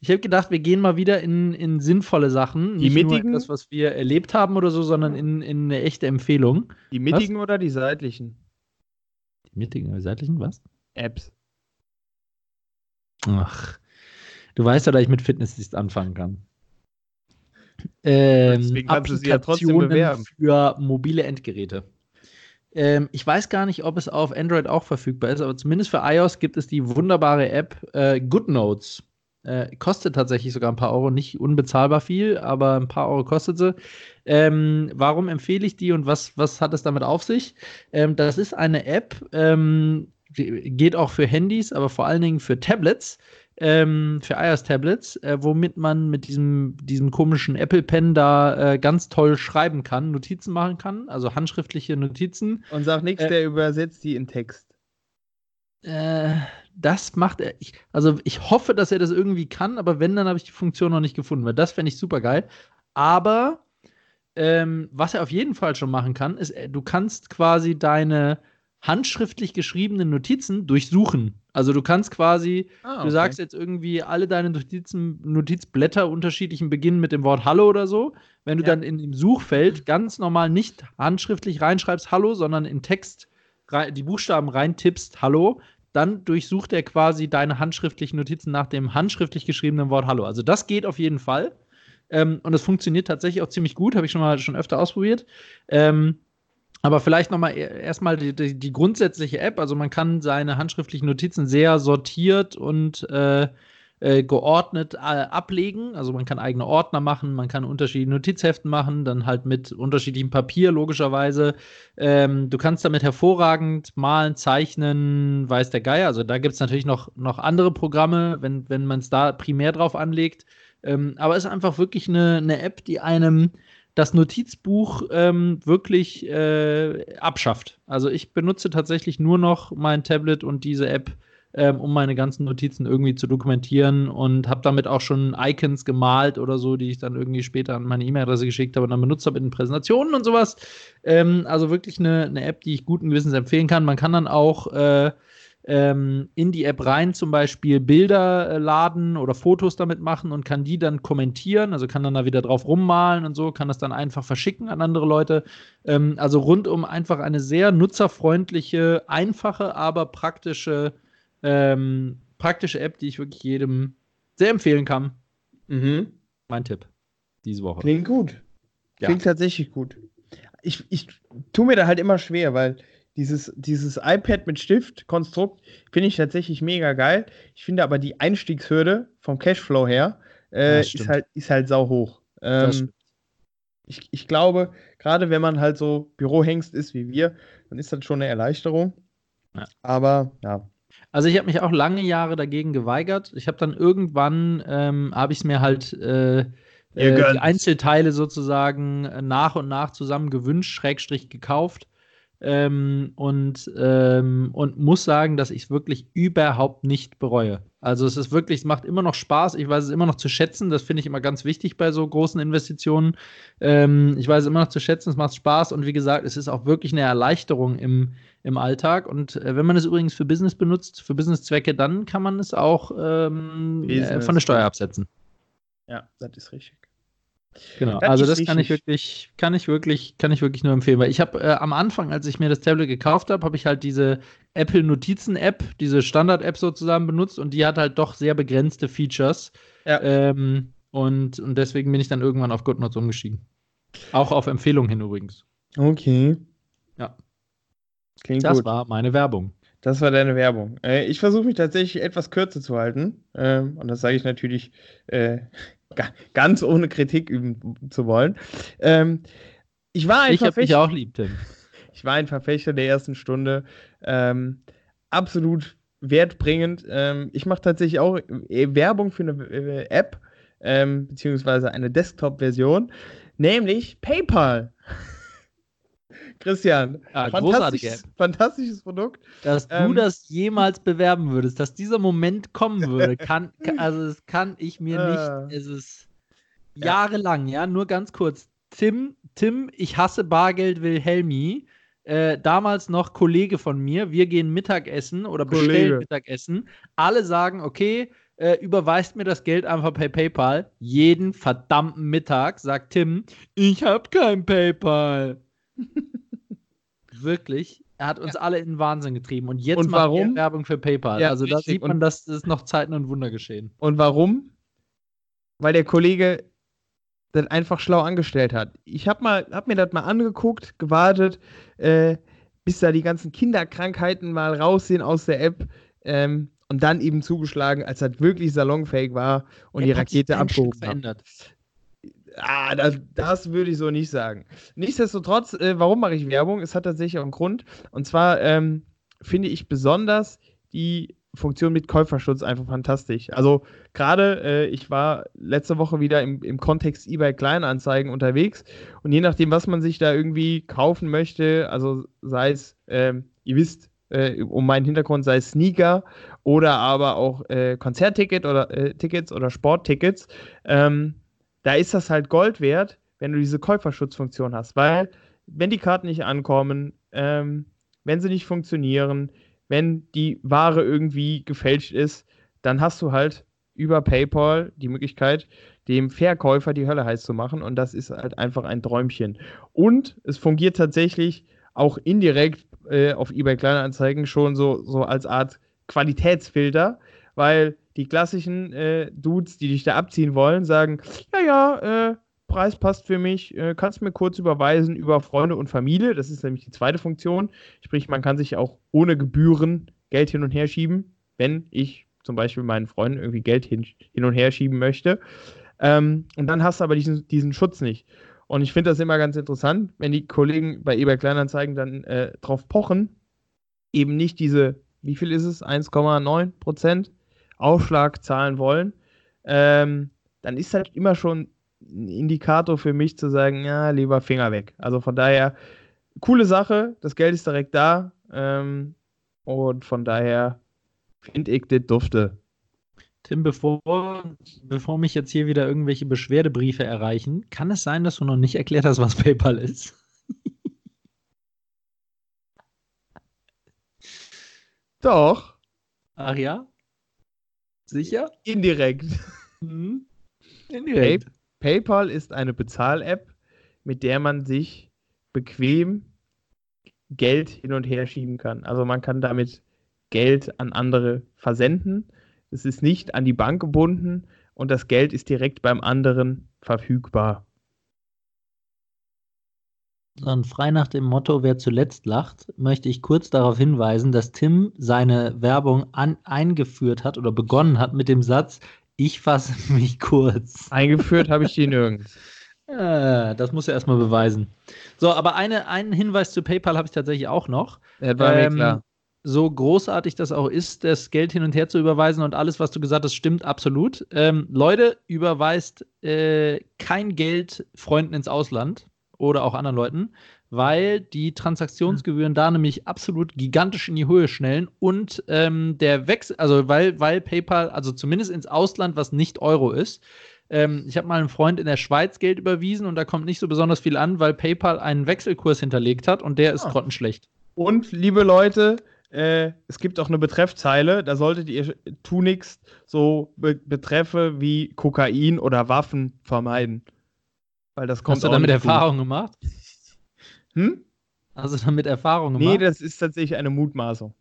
Ich habe gedacht, wir gehen mal wieder in, in sinnvolle Sachen. Die Nicht nur mittigen? etwas, was wir erlebt haben oder so, sondern in, in eine echte Empfehlung. Die mittigen oder die seitlichen Die mittigen oder seitlichen, was? Apps? Ach, du weißt ja, dass ich mit Fitness nicht anfangen kann. Ähm, sie ja trotzdem Applikationen. Für mobile Endgeräte. Ähm, ich weiß gar nicht, ob es auf Android auch verfügbar ist, aber zumindest für iOS gibt es die wunderbare App äh, GoodNotes. Äh, kostet tatsächlich sogar ein paar Euro, nicht unbezahlbar viel, aber ein paar Euro kostet sie. Ähm, warum empfehle ich die und was, was hat es damit auf sich? Ähm, das ist eine App, ähm, die geht auch für Handys, aber vor allen Dingen für Tablets, ähm, für iOS-Tablets, äh, womit man mit diesem, diesem komischen Apple Pen da äh, ganz toll schreiben kann, Notizen machen kann, also handschriftliche Notizen. Und sag nichts, Äh, der übersetzt die in Text. Äh, das macht er. Ich, also ich hoffe, dass er das irgendwie kann, aber wenn, dann habe ich die Funktion noch nicht gefunden, weil das fände ich super geil. Aber ähm, was er auf jeden Fall schon machen kann, ist, äh, du kannst quasi deine handschriftlich geschriebenen Notizen durchsuchen. Also du kannst quasi, ah, okay. du sagst jetzt irgendwie alle deine Notizen, Notizblätter unterschiedlichen beginnen mit dem Wort Hallo oder so. Wenn du ja. dann in dem Suchfeld ganz normal nicht handschriftlich reinschreibst Hallo, sondern in Text die Buchstaben reintippst Hallo, dann durchsucht er quasi deine handschriftlichen Notizen nach dem handschriftlich geschriebenen Wort Hallo. Also das geht auf jeden Fall. Ähm, und das funktioniert tatsächlich auch ziemlich gut, habe ich schon mal schon öfter ausprobiert. Ähm, aber vielleicht nochmal e-, erstmal die, die, die, grundsätzliche App. Also man kann seine handschriftlichen Notizen sehr sortiert und äh, äh, geordnet äh, ablegen. Also man kann eigene Ordner machen, man kann unterschiedliche Notizheften machen, dann halt mit unterschiedlichem Papier, logischerweise. Ähm, du kannst damit hervorragend malen, zeichnen, weiß der Geier. Also da gibt es natürlich noch, noch andere Programme, wenn, wenn man es da primär drauf anlegt. Ähm, aber es ist einfach wirklich eine, eine App, die einem das Notizbuch ähm, wirklich äh, abschafft. Also ich benutze tatsächlich nur noch mein Tablet und diese App, ähm, um meine ganzen Notizen irgendwie zu dokumentieren und habe damit auch schon Icons gemalt oder so, die ich dann irgendwie später an meine E-Mail-Adresse geschickt habe und dann benutzt habe in Präsentationen und sowas. Ähm, also wirklich eine, eine, App, die ich guten Gewissens empfehlen kann. Man kann dann auch äh, ähm, in die App rein zum Beispiel Bilder äh, laden oder Fotos damit machen und kann die dann kommentieren, also kann dann da wieder drauf rummalen und so, kann das dann einfach verschicken an andere Leute. Ähm, also rundum einfach eine sehr nutzerfreundliche, einfache, aber praktische, ähm, praktische App, die ich wirklich jedem sehr empfehlen kann. Mhm. Mein Tipp diese Woche. Klingt gut. Klingt ja. tatsächlich gut. Ich, ich tue mir da halt immer schwer, weil dieses, dieses iPad mit Stift-Konstrukt finde ich tatsächlich mega geil. Ich finde aber die Einstiegshürde vom Cashflow her äh, ist, halt, ist halt sau hoch. Ähm, ich, ich glaube, gerade wenn man halt so Bürohengst ist wie wir, dann ist das schon eine Erleichterung. Ja. Aber ja. Also ich habe mich auch lange Jahre dagegen geweigert. Ich habe dann irgendwann, ähm, habe ich es mir halt äh, äh, die Einzelteile sozusagen nach und nach zusammen gewünscht, Schrägstrich gekauft ähm, und, ähm, und muss sagen, dass ich es wirklich überhaupt nicht bereue. Also es ist wirklich, es macht immer noch Spaß. Ich weiß es immer noch zu schätzen. Das finde ich immer ganz wichtig bei so großen Investitionen. Ähm, ich weiß es immer noch zu schätzen. Es macht Spaß und wie gesagt, es ist auch wirklich eine Erleichterung im, im Alltag. Und äh, wenn man es übrigens für Business benutzt, für Businesszwecke, dann kann man es auch ähm, äh, von der Steuer absetzen. Ja, das ist richtig. Genau, das also das kann ich wirklich, kann ich wirklich, kann ich wirklich nur empfehlen, weil ich habe äh, am Anfang, als ich mir das Tablet gekauft habe, habe ich halt diese Apple Notizen App, diese Standard App sozusagen benutzt und die hat halt doch sehr begrenzte Features. Ja. Ähm, und, und deswegen bin ich dann irgendwann auf GoodNotes umgestiegen. Auch auf Empfehlung hin übrigens. Okay. Ja. Klingt das gut. war meine Werbung. Das war deine Werbung. Äh, ich versuche mich tatsächlich etwas kürzer zu halten. Ähm, und das sage ich natürlich äh, ganz ohne Kritik üben zu wollen. Ähm, ich war ein ich Verfechter. Ich auch lieb, Tim. Ich war ein Verfechter der ersten Stunde. Ähm, absolut wertbringend. Ähm, ich mache tatsächlich auch äh, Werbung für eine äh, App, ähm, beziehungsweise eine Desktop-Version, nämlich PayPal. Christian, ja, fantastisches, fantastisches Produkt. Dass ähm, du das jemals bewerben würdest, dass dieser Moment kommen würde, kann, also das kann ich mir äh, nicht. Es ist ja. jahrelang, ja, nur ganz kurz. Tim, Tim, ich hasse Bargeld Wilhelmi. Äh, damals noch Kollege von mir. Wir gehen Mittagessen oder Kollege. bestellen Mittagessen. Alle sagen, okay, äh, überweist mir das Geld einfach per PayPal. Jeden verdammten Mittag sagt Tim, ich habe kein PayPal. Wirklich. Er hat uns ja. alle in den Wahnsinn getrieben. Und jetzt und warum? macht er Werbung für PayPal. Ja, also da sieht man, dass es noch Zeiten und Wunder geschehen. Und warum? Weil der Kollege das einfach schlau angestellt hat. Ich habe hab mir das mal angeguckt, gewartet, äh, bis da die ganzen Kinderkrankheiten mal raussehen aus der App. Ähm, und dann eben zugeschlagen, als das wirklich salonfähig war und der die Rakete abgehoben hat. Ah, das, das würde ich so nicht sagen. Nichtsdestotrotz, äh, warum mache ich Werbung? Es hat tatsächlich auch einen Grund. Und zwar ähm, finde ich besonders die Funktion mit Käuferschutz einfach fantastisch. Also gerade, äh, ich war letzte Woche wieder im, im Kontext eBay Kleinanzeigen unterwegs und je nachdem, was man sich da irgendwie kaufen möchte, also sei es, äh, ihr wisst, äh, um meinen Hintergrund, sei es Sneaker oder aber auch äh, Konzertticket oder äh, Tickets oder Sporttickets, ähm, da ist das halt Gold wert, wenn du diese Käuferschutzfunktion hast, weil wenn die Karten nicht ankommen, ähm, wenn sie nicht funktionieren, wenn die Ware irgendwie gefälscht ist, dann hast du halt über PayPal die Möglichkeit, dem Verkäufer die Hölle heiß zu machen. Und das ist halt einfach ein Träumchen. Und es fungiert tatsächlich auch indirekt äh, auf eBay Kleinanzeigen schon so, so als Art Qualitätsfilter, weil die klassischen äh, Dudes, die dich da abziehen wollen, sagen, ja, ja, äh, Preis passt für mich, äh, kannst mir kurz überweisen über Freunde und Familie. Das ist nämlich die zweite Funktion. Sprich, man kann sich auch ohne Gebühren Geld hin und her schieben, wenn ich zum Beispiel meinen Freunden irgendwie Geld hin, hin und her schieben möchte. Ähm, und dann hast du aber diesen, diesen Schutz nicht. Und ich finde das immer ganz interessant, wenn die Kollegen bei eBay Kleinanzeigen dann äh, drauf pochen, eben nicht diese, wie viel ist es, 1,9 Aufschlag zahlen wollen, ähm, dann ist halt immer schon ein Indikator für mich zu sagen, ja, lieber Finger weg. Also von daher, coole Sache, das Geld ist direkt da ähm, und von daher finde ich das dufte. Tim, bevor, bevor mich jetzt hier wieder irgendwelche Beschwerdebriefe erreichen, kann es sein, dass du noch nicht erklärt hast, was PayPal ist? Doch. Ach ja? Sicher? Indirekt. Mhm. Indirekt. Pay PayPal ist eine Bezahl-App, mit der man sich bequem Geld hin und her schieben kann. Also man kann damit Geld an andere versenden es ist nicht an die Bank gebunden und das Geld ist direkt beim anderen verfügbar. Und frei nach dem Motto, wer zuletzt lacht, möchte ich kurz darauf hinweisen, dass Tim seine Werbung an, eingeführt hat oder begonnen hat mit dem Satz, ich fasse mich kurz. Eingeführt habe ich die nirgends. Ja, das muss er erstmal beweisen. So, aber eine, einen Hinweis zu PayPal habe ich tatsächlich auch noch. Das war ähm, mir klar so großartig das auch ist, das Geld hin und her zu überweisen und alles, was du gesagt hast, stimmt absolut. Ähm, Leute, überweist äh, kein Geld Freunden ins Ausland oder auch anderen Leuten, weil die Transaktionsgebühren mhm. da nämlich absolut gigantisch in die Höhe schnellen und ähm, der Wechsel, also weil, weil PayPal, also zumindest ins Ausland, was nicht Euro ist, ähm, ich habe mal einem Freund in der Schweiz Geld überwiesen und da kommt nicht so besonders viel an, weil PayPal einen Wechselkurs hinterlegt hat und der ist ah. grottenschlecht. Und liebe Leute, äh, es gibt auch eine Betreffzeile, da solltet ihr tunlichst so Be Betreffe wie Kokain oder Waffen vermeiden. Weil das kommt Hast du damit Erfahrung gut. gemacht? Hm? Hast du damit Erfahrung gemacht? Nee, das ist tatsächlich eine Mutmaßung.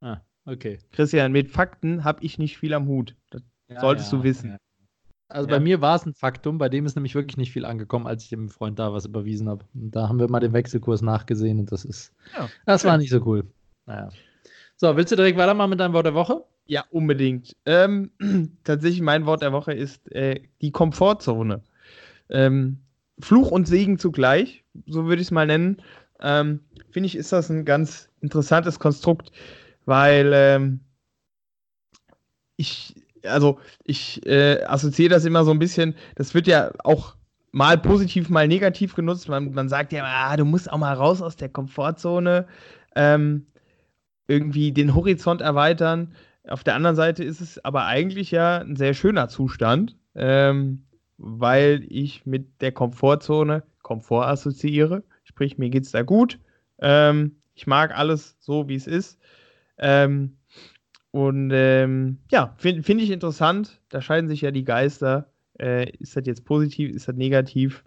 Ah, okay. Christian, mit Fakten habe ich nicht viel am Hut. Das ja, solltest ja, du wissen. Ja. Also bei mir war es ein Faktum, bei dem ist nämlich wirklich nicht viel angekommen, als ich dem Freund da was überwiesen habe. Da haben wir mal den Wechselkurs nachgesehen und das ist. Das war nicht so cool. Naja. So, willst du direkt weitermachen mit deinem Wort der Woche? Ja, unbedingt. Ähm, tatsächlich, mein Wort der Woche ist äh, die Komfortzone. Ähm, Fluch und Segen zugleich, so würde ich es mal nennen. Ähm, Finde ich, ist das ein ganz interessantes Konstrukt, weil ähm, ich, also ich äh, assoziiere das immer so ein bisschen, das wird ja auch mal positiv, mal negativ genutzt. Man, man sagt ja, ah, du musst auch mal raus aus der Komfortzone. Ähm, irgendwie den Horizont erweitern. Auf der anderen Seite ist es aber eigentlich ja ein sehr schöner Zustand, ähm, weil ich mit der Komfortzone Komfort assoziiere. Sprich, mir geht es da gut. Ähm, ich mag alles so, wie es ist. Ähm, und ähm, ja, finde find ich interessant. Da scheiden sich ja die Geister. Äh, ist das jetzt positiv, ist das negativ?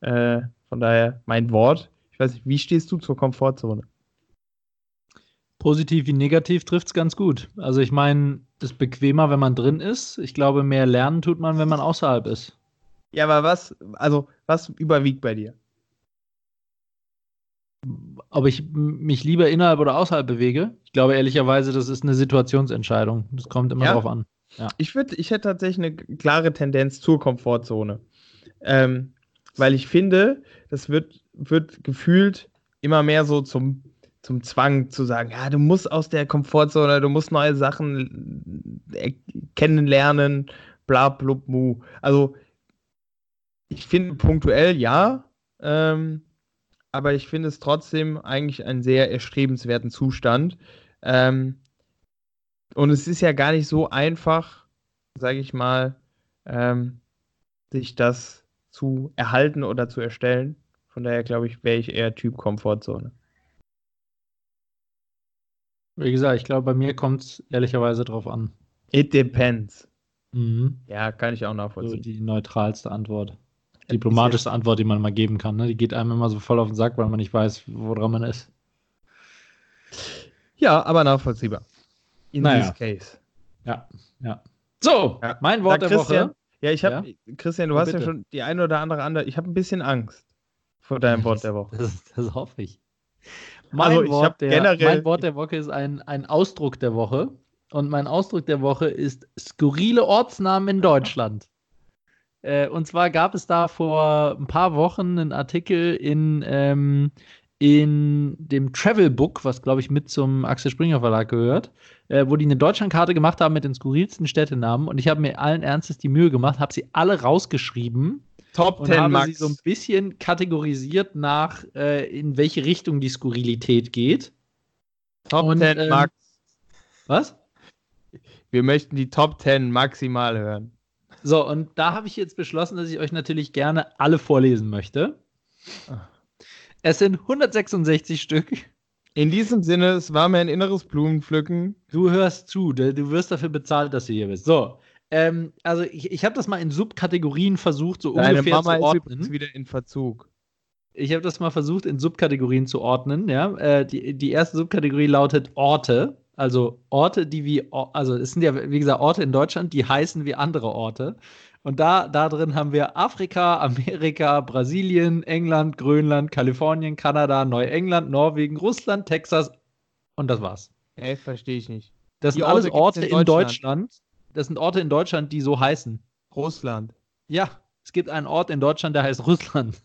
Äh, von daher mein Wort. Ich weiß nicht, wie stehst du zur Komfortzone? Positiv wie negativ trifft es ganz gut. Also ich meine, es ist bequemer, wenn man drin ist. Ich glaube, mehr lernen tut man, wenn man außerhalb ist. Ja, aber was, also was überwiegt bei dir? Ob ich mich lieber innerhalb oder außerhalb bewege? Ich glaube ehrlicherweise, das ist eine Situationsentscheidung. Das kommt immer ja? drauf an. Ja. Ich, würd, ich hätte tatsächlich eine klare Tendenz zur Komfortzone. Ähm, weil ich finde, das wird, wird gefühlt immer mehr so zum zum Zwang zu sagen, ja, du musst aus der Komfortzone, du musst neue Sachen äh, kennenlernen, bla blub mu. Also ich finde punktuell ja, ähm, aber ich finde es trotzdem eigentlich einen sehr erstrebenswerten Zustand. Ähm, und es ist ja gar nicht so einfach, sage ich mal, ähm, sich das zu erhalten oder zu erstellen. Von daher glaube ich, wäre ich eher Typ Komfortzone. Wie gesagt, ich glaube, bei mir kommt es ehrlicherweise drauf an. It depends. Mhm. Ja, kann ich auch So nachvollziehen. die neutralste Antwort. Diplomatischste Antwort, die man mal geben kann. Ne? Die geht einem immer so voll auf den Sack, weil man nicht weiß, woran man ist. Ja, aber nachvollziehbar. In Naja. this case. Ja, ja. So, Ja. mein Wort Da, der Christian, Woche. Ja, ich habe, Christian, du Ja, hast ja schon die eine oder andere andere. Ich habe ein bisschen Angst vor deinem Wort der Woche. Das, das hoffe ich. Mein, Also, ich Wort der, generell- mein Wort der Woche ist ein, ein Ausdruck der Woche. Und mein Ausdruck der Woche ist skurrile Ortsnamen in Deutschland. Äh, und zwar gab es da vor ein paar Wochen einen Artikel in, ähm, in dem Travel Book, was glaube ich mit zum Axel Springer Verlag gehört, äh, wo die eine Deutschlandkarte gemacht haben mit den skurrilsten Städtenamen. Und ich habe mir allen Ernstes die Mühe gemacht, habe sie alle rausgeschrieben Top und 10 habe Max. sie so ein bisschen kategorisiert nach, äh, in welche Richtung die Skurrilität geht. Top und, 10 ähm, Max. Was? Wir möchten die Top 10 maximal hören. So, und da habe ich jetzt beschlossen, dass ich euch natürlich gerne alle vorlesen möchte. Es sind 166 Stück. In diesem Sinne, es war mir ein inneres Blumenpflücken. Du hörst zu, du du wirst dafür bezahlt, dass du hier bist. So, ähm, also ich, ich habe das mal in Subkategorien versucht, so Deine ungefähr Mama zu ist ordnen. übrigens wieder in Verzug. Ich habe das mal versucht, in Subkategorien zu ordnen. Ja? Äh, die, die erste Subkategorie lautet Orte. Also Orte, die wie, also es sind ja, wie gesagt, Orte in Deutschland, die heißen wie andere Orte. Und da, da drin haben wir Afrika, Amerika, Brasilien, England, Grönland, Kalifornien, Kanada, Neuengland, Norwegen, Russland, Texas und das war's. Ey, verstehe ich nicht. Das Die sind alles Orte Orte in in Deutschland. Deutschland. Das sind Orte in Deutschland, die so heißen. Russland. Ja, es gibt einen Ort in Deutschland, der heißt Russland.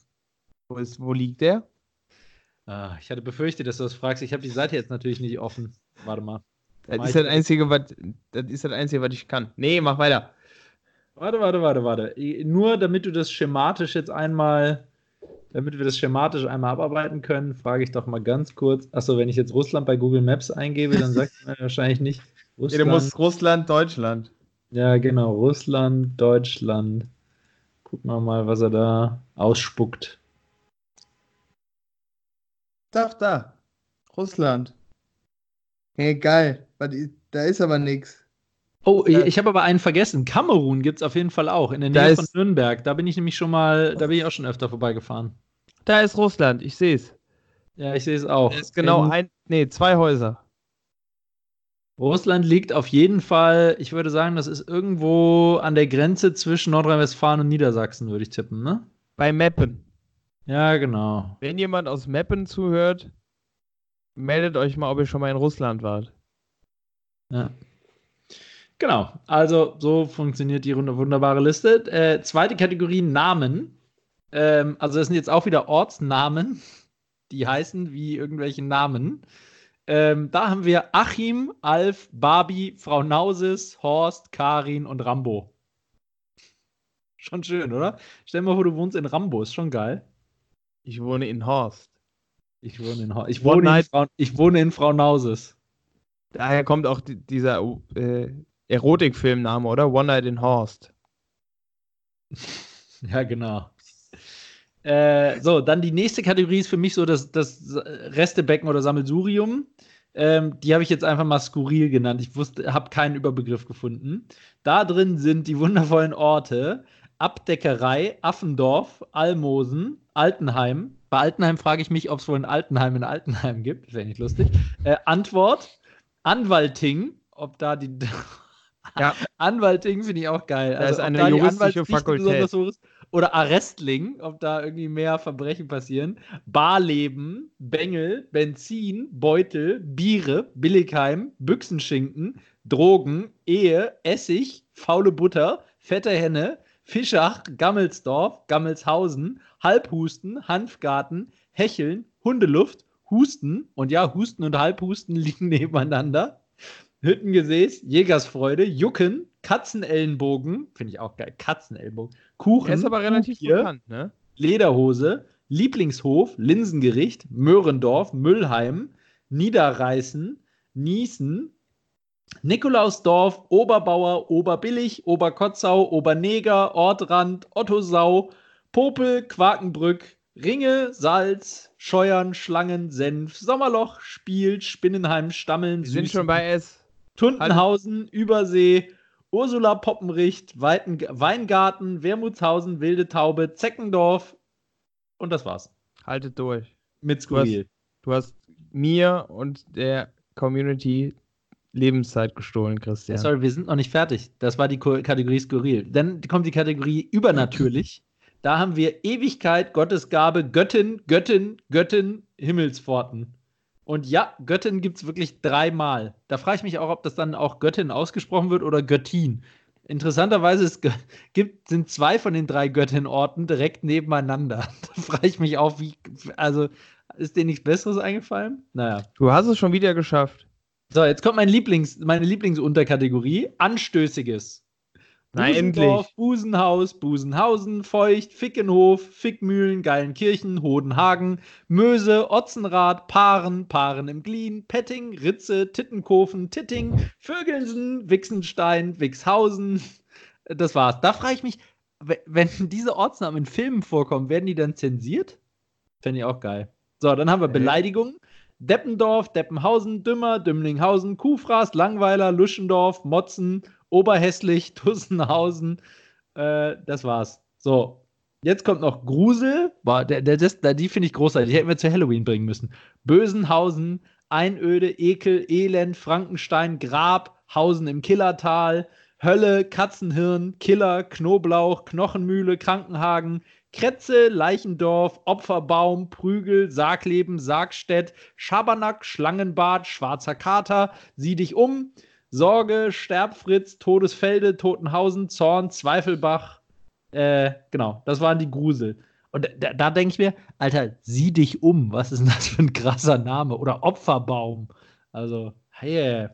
Wo, ist, wo liegt der? Ah, ich hatte befürchtet, dass du das fragst. Ich habe die Seite jetzt natürlich nicht offen. Warte mal. Das Mach ist das Einzige, was das ist das Einzige, was ich kann. Nee, mach weiter. Warte, warte, warte, warte. Nur damit du das schematisch jetzt einmal, damit wir das schematisch einmal abarbeiten können, frage ich doch mal ganz kurz. Achso, wenn ich jetzt Russland bei Google Maps eingebe, dann sagt mir wahrscheinlich nicht. Nee, Russland. du musst Russland, Deutschland. ja, genau. Russland, Deutschland. Gucken wir mal, was er da ausspuckt. Da, da. Russland. Hey, geil. Da ist aber nichts. Oh, ich, habe aber einen vergessen. Kamerun gibt es auf jeden Fall auch, in der Nähe von Nürnberg. Da bin ich nämlich schon mal, da bin ich auch schon öfter vorbeigefahren. Da ist Russland, ich sehe es. Ja, ich sehe es auch. Da ist genau In- ein, nee, zwei Häuser. Russland liegt auf jeden Fall, ich würde sagen, das ist irgendwo an der Grenze zwischen Nordrhein-Westfalen und Niedersachsen, würde ich tippen, ne? Bei Meppen. Ja, genau. Wenn jemand aus Meppen zuhört, meldet euch mal, ob ihr schon mal in Russland wart. Ja. Genau, also so funktioniert die wund- wunderbare Liste. Äh, zweite Kategorie Namen. Ähm, also das sind jetzt auch wieder Ortsnamen, die heißen wie irgendwelche Namen. Ähm, da haben wir Achim, Alf, Barbie, Frau Nausis, Horst, Karin und Rambo. Schon schön, oder? Stell dir mal vor, du wohnst in Rambo, ist schon geil. Ich wohne in Horst. Ich wohne in, Ho- ich wohne in, night- Frau, ich wohne in Frau Nausis. Daher kommt auch die, dieser äh, Erotikfilmname, oder? One Night in Horst. Ja, genau. Äh, so, dann die nächste Kategorie ist für mich so das, das Restebecken oder Sammelsurium. Ähm, die habe ich jetzt einfach mal skurril genannt. Ich wusste, habe keinen Überbegriff gefunden. Da drin sind die wundervollen Orte Abdeckerei, Affendorf, Almosen, Altenheim. Bei Altenheim frage ich mich, ob es wohl ein Altenheim in Altenheim gibt. Das wäre nicht lustig. Äh, Antwort: Anwalting. Ob da die. Ja. Anwalting finde ich auch geil. Also, ist eine juristische Fakultät. Oder Arrestling, ob da irgendwie mehr Verbrechen passieren. Barleben, Bengel, Benzin, Beutel, Biere, Billigheim, Büchsenschinken, Drogen, Ehe, Essig, faule Butter, fette Henne, Fischach, Gammelsdorf, Gammelshausen, Halbhusten, Hanfgarten, Hecheln, Hundeluft, Husten und ja, Husten und Halbhusten liegen nebeneinander. Hüttengesäß, Jägersfreude, Jucken, Katzenellenbogen, finde ich auch geil, Katzenellenbogen, Kuchen, ist aber relativ Kuhbier, bekannt, ne? Lederhose, Lieblingshof, Linsengericht, Möhrendorf, Müllheim, Niederreißen, Niesen, Nikolausdorf, Oberbauer, Oberbillig, Oberkotzau, Oberneger, Ortrand, Ottosau, Popel, Quakenbrück, Ringe, Salz, Scheuern, Schlangen, Senf, Sommerloch, Spiel, Spinnenheim, Stammeln, Wir sind schon bei S. Tundenhausen, Übersee, Ursula Poppenricht, Weiten, Weingarten, Wermutshausen, Wilde Taube, Zeckendorf und das war's. Haltet durch. Mit Du hast, Skurril. du hast mir und der Community Lebenszeit gestohlen, Christian. Sorry, wir sind noch nicht fertig. Das war die Kategorie Skurril. Dann kommt die Kategorie Übernatürlich. Da haben wir Ewigkeit, Gottesgabe, Göttin, Göttin, Göttin, Himmelspforten. Und ja, Göttin gibt es wirklich dreimal. Da frage ich mich auch, ob das dann auch Göttin ausgesprochen wird oder Göttin. Interessanterweise es ge- gibt, sind zwei von den drei Göttin-Orten direkt nebeneinander. Da frage ich mich auch, wie. Also, ist dir nichts Besseres eingefallen? Naja. Du hast es schon wieder geschafft. So, jetzt kommt mein Lieblings, meine Lieblingsunterkategorie: Anstößiges. Na, Busendorf, endlich. Busenhaus, Busenhausen, Feucht, Fickenhof, Fickmühlen, Geilenkirchen, Hodenhagen, Möse, Otzenrath, Paaren, Paaren im Glien, Petting, Ritze, Tittenkofen, Titting, Vögelsen, Wixenstein, Wixhausen. Das war's. Da frage ich mich, we- wenn diese Ortsnamen in Filmen vorkommen, werden die dann zensiert? Fände ich auch geil. So, dann haben wir Nee. Beleidigungen. Deppendorf, Deppenhausen, Dümmer, Dümmlinghausen, Kuhfraß, Langweiler, Luschendorf, Motzen, Oberhässlich, Tussenhausen. Äh, das war's. So. Jetzt kommt noch Grusel. Boah, der, der, das, die finde ich großartig. Die hätten wir zu Halloween bringen müssen. Bösenhausen, Einöde, Ekel, Elend, Frankenstein, Grab, Hausen im Killertal, Hölle, Katzenhirn, Killer, Knoblauch, Knochenmühle, Krankenhagen, Kretze, Leichendorf, Opferbaum, Prügel, Sargleben, Sargstedt, Schabernack, Schlangenbad, Schwarzer Kater, Sieh dich um, Sorge, Sterbfritz, Todesfelde, Totenhausen, Zorn, Zweifelbach. Äh, genau, das waren die Grusel. Und da, da denke ich mir, Alter, sieh dich um. Was ist denn das für ein krasser Name? Oder Opferbaum. Also, hey.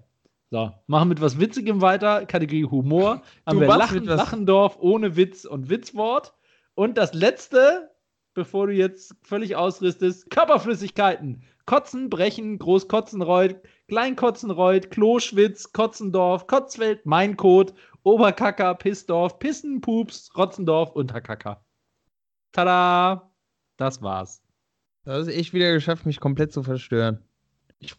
So, machen mit was Witzigem weiter. Kategorie Humor. Haben Du wir Lachen, Lachendorf ohne Witz und Witzwort. Und das letzte, bevor du jetzt völlig ausrüstest, Körperflüssigkeiten. Kotzen, Brechen, Großkotzenreuth, Kleinkotzenreuth, Kloschwitz, Kotzendorf, Kotzwelt, Mainkot, Oberkacker, Pissdorf, Pissen, Pups, Rotzendorf, Unterkacker. Tada! Das war's. Hast es echt wieder geschafft, mich komplett zu verstören. Ich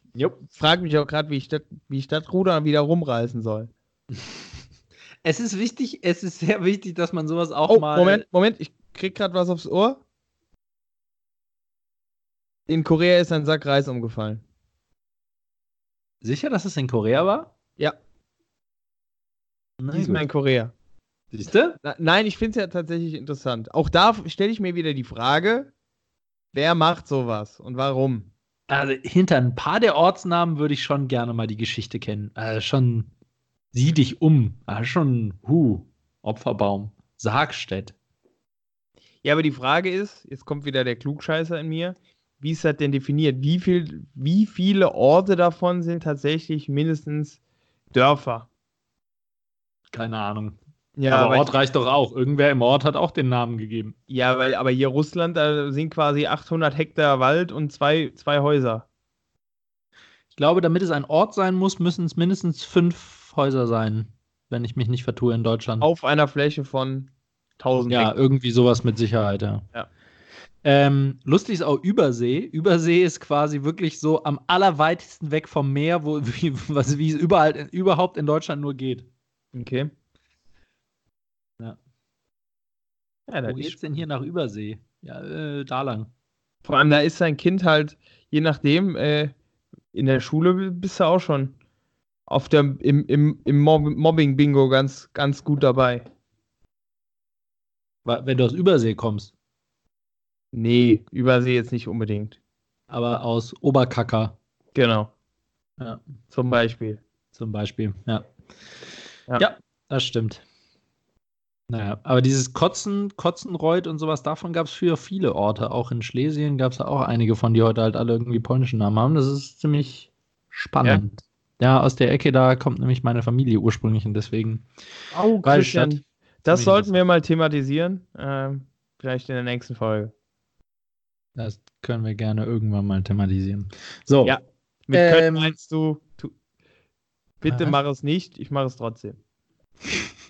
frage mich auch gerade, wie ich das wie ich das Ruder wieder rumreißen soll. Es ist wichtig, es ist sehr wichtig, dass man sowas auch Oh, mal. Moment, Moment, ich krieg gerade was aufs Ohr. In Korea ist ein Sack Reis umgefallen. Sicher, dass es in Korea war? Ja. Na Diesmal in. Korea. Siehst du? Nein, ich finde es ja tatsächlich interessant. Auch da stelle ich mir wieder die Frage, wer macht sowas und warum? Also hinter ein paar der Ortsnamen würde ich schon gerne mal die Geschichte kennen. Also schon sieh dich um. Also schon Hu, Opferbaum, Sargstedt. Ja, aber die Frage ist, jetzt kommt wieder der Klugscheißer in mir, wie ist das denn definiert? Wie, viel, wie viele Orte davon sind tatsächlich mindestens Dörfer? Keine Ahnung. Ja, aber weil- Ort reicht doch auch. Irgendwer im Ort hat auch den Namen gegeben. Ja, weil, aber hier Russland, da sind quasi 800 Hektar Wald und zwei, zwei Häuser. Ich glaube, damit es ein Ort sein muss, müssen es mindestens fünf Häuser sein, wenn ich mich nicht vertue in Deutschland. Auf einer Fläche von 1000 Ja, Hektar. irgendwie sowas mit Sicherheit, ja. Ja. Ähm, lustig ist auch Übersee. Übersee ist quasi wirklich so am allerweitesten weg vom Meer, wo, wie, was, wie es überall, überhaupt in Deutschland nur geht. Okay. Ja. Ja, Wo geht's denn hier nach Übersee? Ja, äh, da lang. Vor allem, da ist sein Kind halt, je nachdem, äh, in der Schule bist du auch schon auf der, im, im, im Mob Mobbing-Bingo ganz, ganz gut dabei. Wenn du aus Übersee kommst, Nee, Übersee jetzt nicht unbedingt. aber aus Oberkacker Genau. Ja. Zum Beispiel. zum Beispiel. Ja. Ja. Ja, das stimmt. Naja, aber dieses Kotzen, Kotzenreuth und sowas, davon gab es früher viele Orte. Auch in Schlesien gab es auch einige von, die heute halt alle irgendwie polnischen Namen haben. Das ist ziemlich spannend. Ja, aus der Ecke da kommt nämlich meine Familie ursprünglich und deswegen. Oh. Christian, das sollten wir mal thematisieren. Ähm, vielleicht in der nächsten Folge. Das können wir gerne irgendwann mal thematisieren. So, Ja. Mit Ähm, können meinst du, tu, bitte Aha. mach es nicht, ich mache es trotzdem.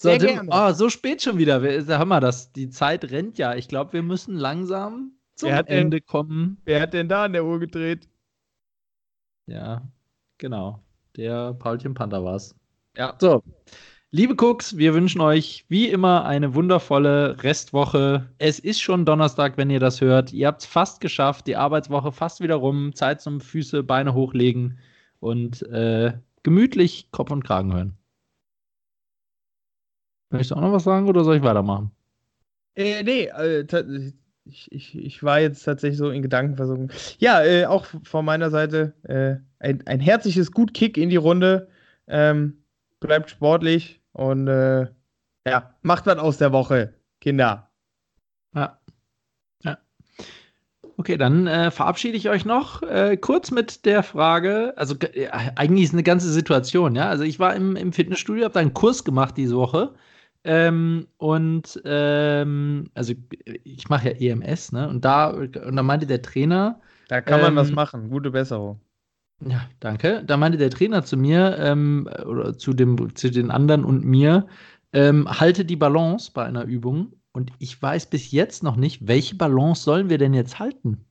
So, Tim, oh, so spät schon wieder. Hör mal, das, die Zeit rennt ja. Ich glaube, wir müssen langsam zum Ende denn, kommen. Wer hat denn da an der Uhr gedreht? Ja, genau. Der Paulchen Panther war's. Ja. So. Liebe Cooks, wir wünschen euch wie immer eine wundervolle Restwoche. Es ist schon Donnerstag, wenn ihr das hört. Ihr habt es fast geschafft, die Arbeitswoche fast wieder rum. Zeit zum Füße, Beine hochlegen und äh, gemütlich Kopf und Kragen hören. Möchtest du auch noch was sagen oder soll ich weitermachen? Äh, nee, äh, ich, ich, ich war jetzt tatsächlich so in Gedanken versunken. Ja, äh, auch von meiner Seite äh, ein, ein herzliches Gut-Kick in die Runde. Ähm, bleibt sportlich und äh, ja, macht was aus der Woche, Kinder. Ja. Ja. Okay, dann äh, verabschiede ich euch noch äh, kurz mit der Frage, also äh, eigentlich ist eine ganze Situation, ja. Also ich war im, im Fitnessstudio, habe da einen Kurs gemacht diese Woche ähm, und ähm, also ich mache ja EMS, ne? Und da, und da meinte der Trainer. Da kann man ähm, was machen, gute Besserung. Ja, danke. Da meinte der Trainer zu mir, ähm, oder zu, dem, zu den anderen und mir, ähm, halte die Balance bei einer Übung. Und ich weiß bis jetzt noch nicht, welche Balance sollen wir denn jetzt halten?